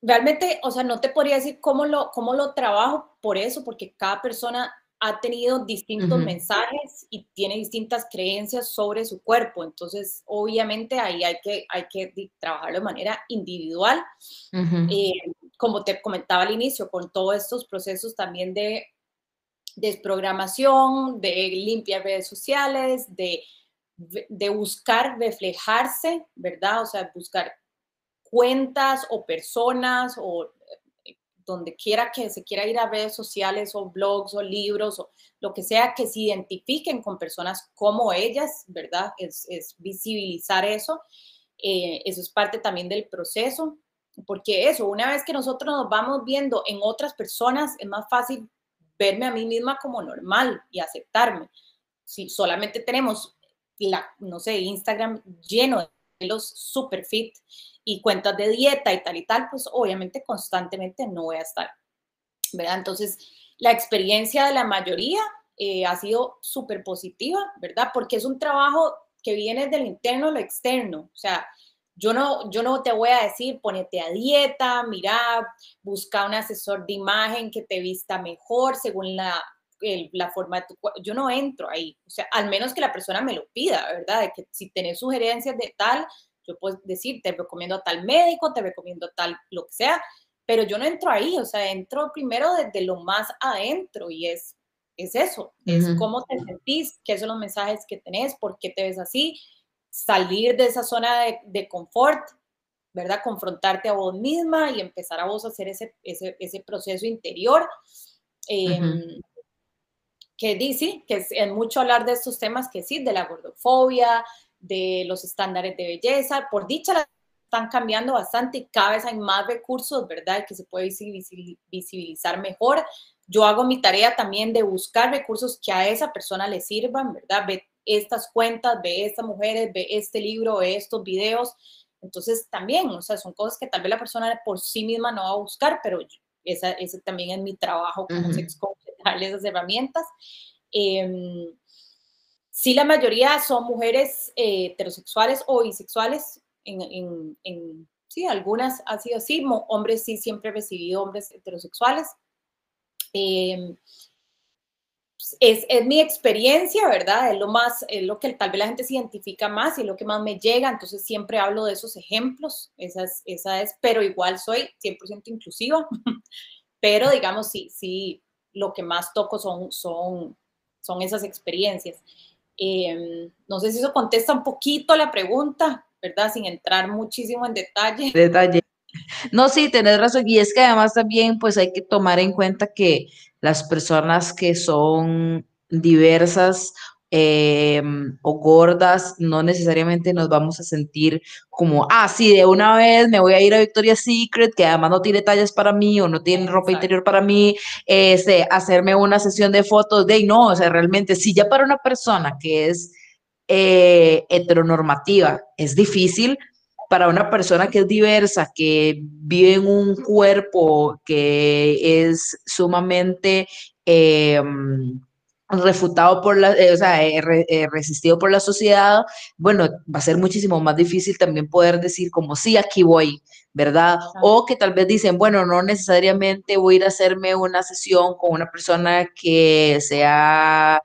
realmente, o sea, no te podría decir cómo lo, cómo lo trabajo por eso, porque cada persona ha tenido distintos mensajes y tiene distintas creencias sobre su cuerpo. Entonces, obviamente ahí hay que, hay que trabajarlo de manera individual. Eh, como te comentaba al inicio, con todos estos procesos también de desprogramación, de limpiar redes sociales, de, de buscar reflejarse, ¿verdad? O sea, buscar cuentas o personas o eh, donde quiera que se quiera ir a redes sociales o blogs o libros o lo que sea, que se identifiquen con personas como ellas, ¿verdad? Es, visibilizar eso. Eh, eso es parte también del proceso, porque eso, una vez que nosotros nos vamos viendo en otras personas, es más fácil verme a mí misma como normal y aceptarme. Si solamente tenemos, la, no sé, Instagram lleno de los super fit, y cuentas de dieta y tal y tal, pues obviamente constantemente no voy a estar, ¿verdad? Entonces, la experiencia de la mayoría eh, ha sido súper positiva, ¿verdad? Porque es un trabajo que viene del interno a lo externo, o sea, yo no, yo no te voy a decir, ponete a dieta, mira, busca un asesor de imagen que te vista mejor según la, la forma de tu cuerpo. Yo no entro ahí, o sea, al menos que la persona me lo pida, ¿verdad? De que si tenés sugerencias de tal, yo puedo decir, te recomiendo a tal médico, te recomiendo tal lo que sea, pero yo no entro ahí, o sea, entro primero desde lo más adentro y es, es eso, es cómo te sentís, qué son los mensajes que tenés, por qué te ves así, salir de esa zona de, confort, ¿verdad? Confrontarte a vos misma y empezar a vos a hacer ese, ese, ese proceso interior. Em, que dice, que es, mucho hablar de estos temas, que sí, de la gordofobia, de los estándares de belleza. Por dicha, están cambiando bastante y cada vez hay más recursos, ¿verdad? Que se puede visibilizar mejor. Yo hago mi tarea también de buscar recursos que a esa persona le sirvan, ¿verdad? Ve estas cuentas, ve estas mujeres, ve este libro, ve estos videos. Entonces también, o sea, son cosas que tal vez la persona por sí misma no va a buscar, pero esa, ese también es mi trabajo como uh sex coach, darle esas herramientas. Eh, Sí, la mayoría son mujeres eh, heterosexuales o bisexuales. En, sí, algunas han sido así. Hombres sí, siempre he recibido hombres heterosexuales. Em, es, es, mi experiencia, ¿verdad? Es lo más, es lo que tal vez la gente se identifica más y es lo que más me llega, entonces siempre hablo de esos ejemplos, esa es, esa es pero igual soy 100% inclusiva, (laughs) pero digamos, sí, sí, lo que más toco son, son, son esas experiencias. Em, no sé si eso contesta un poquito la pregunta, ¿verdad? Sin entrar muchísimo en detalle. (laughs) Detalle. No, sí, tenés razón. Y es que además también, pues hay que tomar en cuenta que las personas que son diversas em, o gordas, no necesariamente nos vamos a sentir como, ah, sí, de una vez me voy a ir a Victoria's Secret, que además no tiene tallas para mí o no tiene ropa interior para mí, este, hacerme una sesión de fotos de, no, o sea, realmente, si ya para una persona que es eh, heteronormativa es difícil, para una persona que es diversa, que vive en un cuerpo que es sumamente em, refutado por la, eh, o sea, eh, eh, resistido por la sociedad, bueno, va a ser muchísimo más difícil también poder decir como sí, aquí voy, ¿verdad? O que tal vez dicen, bueno, no necesariamente voy a ir a hacerme una sesión con una persona que sea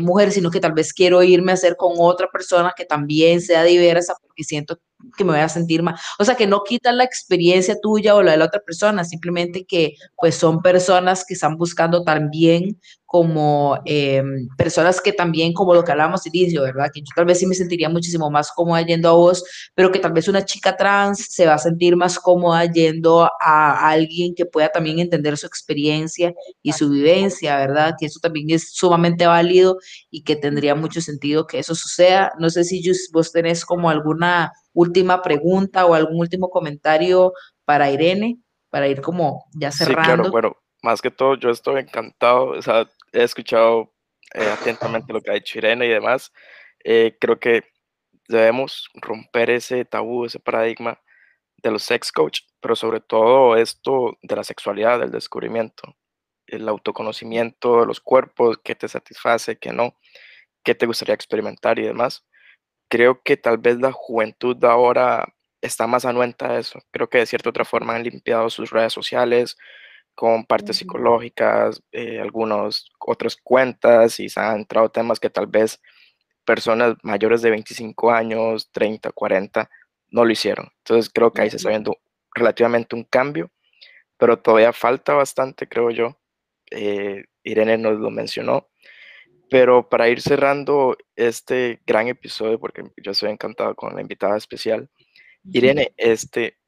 mujer, sino que tal vez quiero irme a hacer con otra persona que también sea diversa porque siento que me voy a sentir mal. O sea, que no quitan la experiencia tuya o la de la otra persona, simplemente que pues son personas que están buscando también como em, personas que también, como lo que hablábamos inicio, ¿verdad? Que yo tal vez sí me sentiría muchísimo más cómoda yendo a vos, pero que tal vez una chica trans se va a sentir más cómoda yendo a alguien que pueda también entender su experiencia y su vivencia, ¿verdad? Que eso también es sumamente válido y que tendría mucho sentido que eso suceda. No sé si vos tenés como alguna última pregunta o algún último comentario para Irene, para ir como ya cerrando. Sí, claro, bueno, más que todo yo estoy encantado, o sea, he escuchado eh, atentamente lo que ha dicho Irene y demás. Eh, creo que debemos romper ese tabú, ese paradigma de los sex coach, pero sobre todo esto de la sexualidad, del descubrimiento, el autoconocimiento de los cuerpos, qué te satisface, qué no, qué te gustaría experimentar y demás. Creo que tal vez la juventud de ahora está más anuenta a eso. Creo que de cierta otra forma han limpiado sus redes sociales, con partes psicológicas, eh, algunas otras cuentas y se han entrado temas que tal vez personas mayores de 25 años, 30, 40, no lo hicieron. Entonces creo que ahí se está viendo relativamente un cambio, pero todavía falta bastante, creo yo. Eh, Irene nos lo mencionó. Pero para ir cerrando este gran episodio, porque yo estoy encantado con la invitada especial, Irene, este,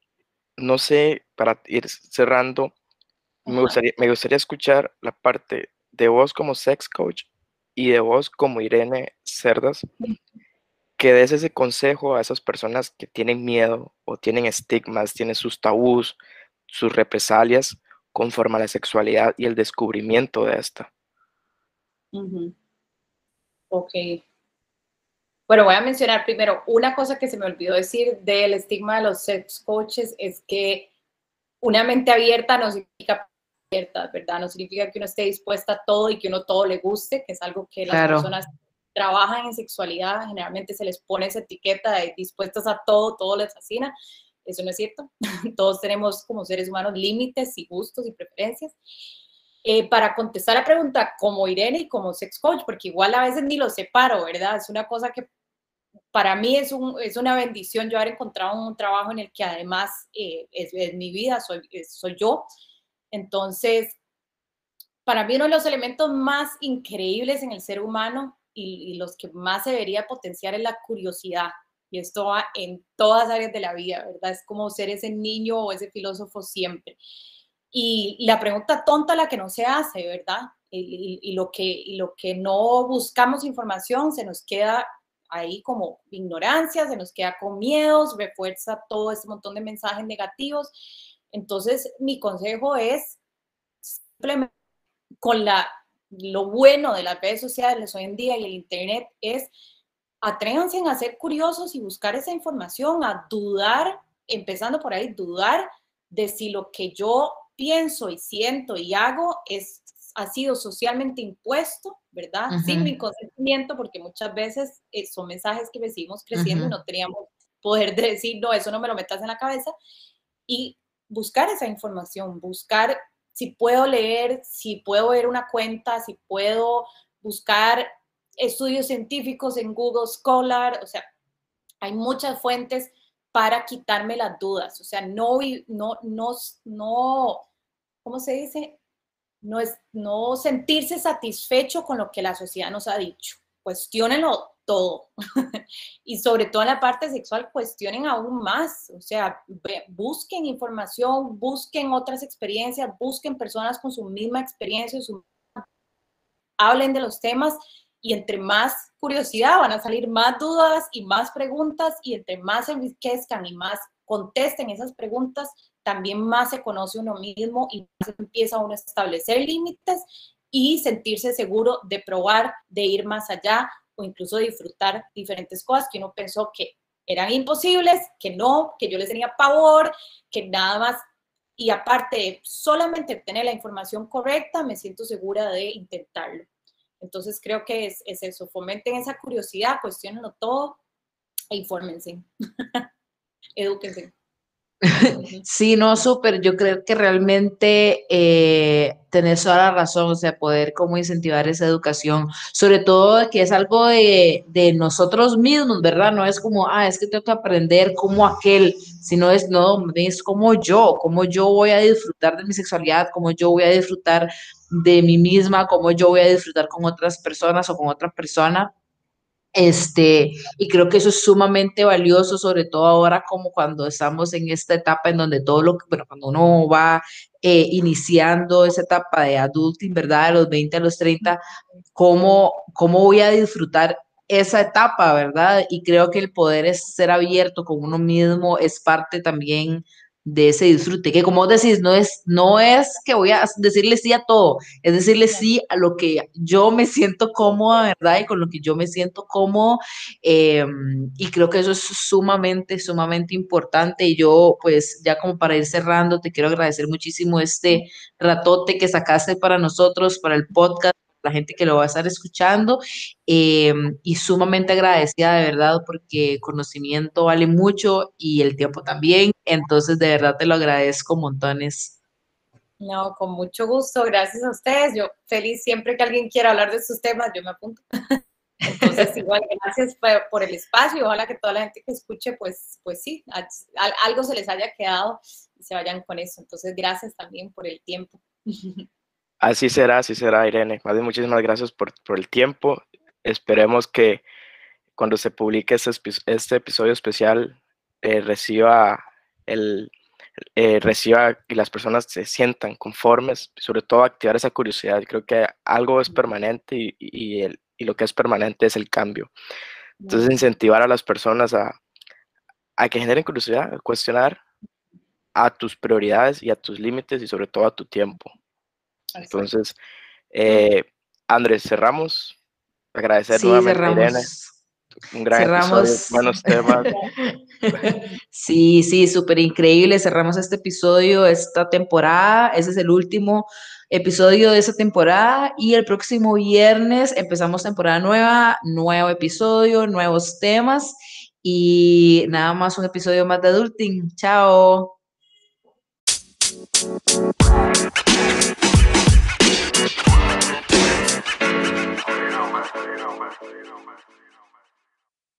no sé, para ir cerrando, me gustaría, me gustaría escuchar la parte de vos como sex coach y de vos como Irene Cerdas, que des ese consejo a esas personas que tienen miedo o tienen estigmas, tienen sus tabús, sus represalias conforme a la sexualidad y el descubrimiento de esta. Ok. Bueno, voy a mencionar primero una cosa que se me olvidó decir del estigma de los sex coaches es que una mente abierta no significa ¿verdad? No significa que uno esté dispuesta a todo y que uno todo le guste, que es algo que las personas trabajan en sexualidad, generalmente se les pone esa etiqueta de dispuestas a todo, todo les fascina. Eso no es cierto. (laughs) Todos tenemos como seres humanos límites y gustos y preferencias. Eh, para contestar la pregunta como Irene y como sex coach, porque igual a veces ni lo separo, ¿verdad? Es una cosa que para mí es, un, es una bendición yo haber encontrado un trabajo en el que además eh, es, es, mi vida, soy, soy yo, entonces, para mí uno de los elementos más increíbles en el ser humano y, los que más se debería potenciar es la curiosidad. Y esto va en todas áreas de la vida, ¿verdad? Es como ser ese niño o ese filósofo siempre. Y, la pregunta tonta la que no se hace, ¿verdad? Y, lo que, y lo que no buscamos información se nos queda ahí como ignorancia, se nos queda con miedos, refuerza todo ese montón de mensajes negativos entonces, mi consejo es simplemente con la, lo bueno de las redes sociales hoy en día y el Internet es atrévanse a ser curiosos y buscar esa información, a dudar, empezando por ahí, dudar de si lo que yo pienso y siento y hago es ha sido socialmente impuesto, ¿verdad? Sin mi consentimiento, porque muchas veces eh, son mensajes que recibimos creciendo y no teníamos poder decir, no, eso no me lo metas en la cabeza. Y buscar esa información, buscar si puedo leer, si puedo ver una cuenta, si puedo buscar estudios científicos en Google Scholar, o sea, hay muchas fuentes para quitarme las dudas, o sea, no, no, no, no, ¿cómo se dice? No, es, no sentirse satisfecho con lo que la sociedad nos ha dicho. Cuestiónenlo todo. (laughs) y sobre todo en la parte sexual, cuestionen aún más. O sea, busquen información, busquen otras experiencias, busquen personas con su misma experiencia, hablen de los temas y entre más curiosidad van a salir más dudas y más preguntas y entre más se enriquezcan y más contesten esas preguntas, también más se conoce uno mismo y más empieza uno a establecer límites y sentirse seguro de probar, de ir más allá o incluso disfrutar diferentes cosas que uno pensó que eran imposibles, que no, que yo les tenía pavor, que nada más. Y aparte de solamente tener la información correcta, me siento segura de intentarlo. Entonces creo que es, es eso, fomenten esa curiosidad, cuestionenlo todo e infórmense, (laughs) edúquense. (laughs) Sí, no, súper. Yo creo que realmente eh, tenés toda la razón, o sea, poder como incentivar esa educación, sobre todo que es algo de, de, nosotros mismos, ¿verdad? No es como, ah, es que tengo que aprender como aquel, sino es, no, es como yo, como yo voy a disfrutar de mi sexualidad, como yo voy a disfrutar de mí misma, como yo voy a disfrutar con otras personas o con otra persona. Este, y creo que eso es sumamente valioso, sobre todo ahora como cuando estamos en esta etapa en donde todo lo que, bueno, cuando uno va eh, iniciando esa etapa de adulting, ¿verdad? De los 20 a los 30, ¿cómo, cómo voy a disfrutar esa etapa, ¿verdad? Y creo que el poder es ser abierto con uno mismo es parte también de ese disfrute, que como decís, no es, no es que voy a decirle sí a todo, es decirle sí a lo que yo me siento cómoda, ¿verdad? Y con lo que yo me siento cómodo, em, y creo que eso es sumamente, sumamente importante, y yo pues ya como para ir cerrando, te quiero agradecer muchísimo este ratote que sacaste para nosotros, para el podcast, la gente que lo va a estar escuchando em, y sumamente agradecida de verdad porque conocimiento vale mucho y el tiempo también, entonces de verdad te lo agradezco montones. No, con mucho gusto, gracias a ustedes. Yo feliz siempre que alguien quiera hablar de estos temas, yo me apunto. (laughs) Entonces, igual, gracias por, el espacio. Ojalá que toda la gente que escuche, pues, pues sí, algo se les haya quedado y se vayan con eso. Entonces, gracias también por el tiempo. (laughs) Así será, así será, Irene. Más bien, muchísimas gracias por, el tiempo. Esperemos que cuando se publique este, este episodio especial eh, reciba el eh, reciba y las personas se sientan conformes, sobre todo activar esa curiosidad. Creo que algo es permanente y, y, lo que es permanente es el cambio. Entonces, incentivar a las personas a, a que generen curiosidad, a cuestionar a tus prioridades y a tus límites y sobre todo a tu tiempo. Entonces, eh, Andrés, cerramos. Agradecer sí, cerramos. Un gran cerramos. buenos temas. (laughs) sí, sí, súper increíble. Cerramos este episodio, esta temporada. Ese es el último episodio de esta temporada y el próximo viernes empezamos temporada nueva, nuevo episodio, nuevos temas y nada más un episodio más de Adulting. Chao.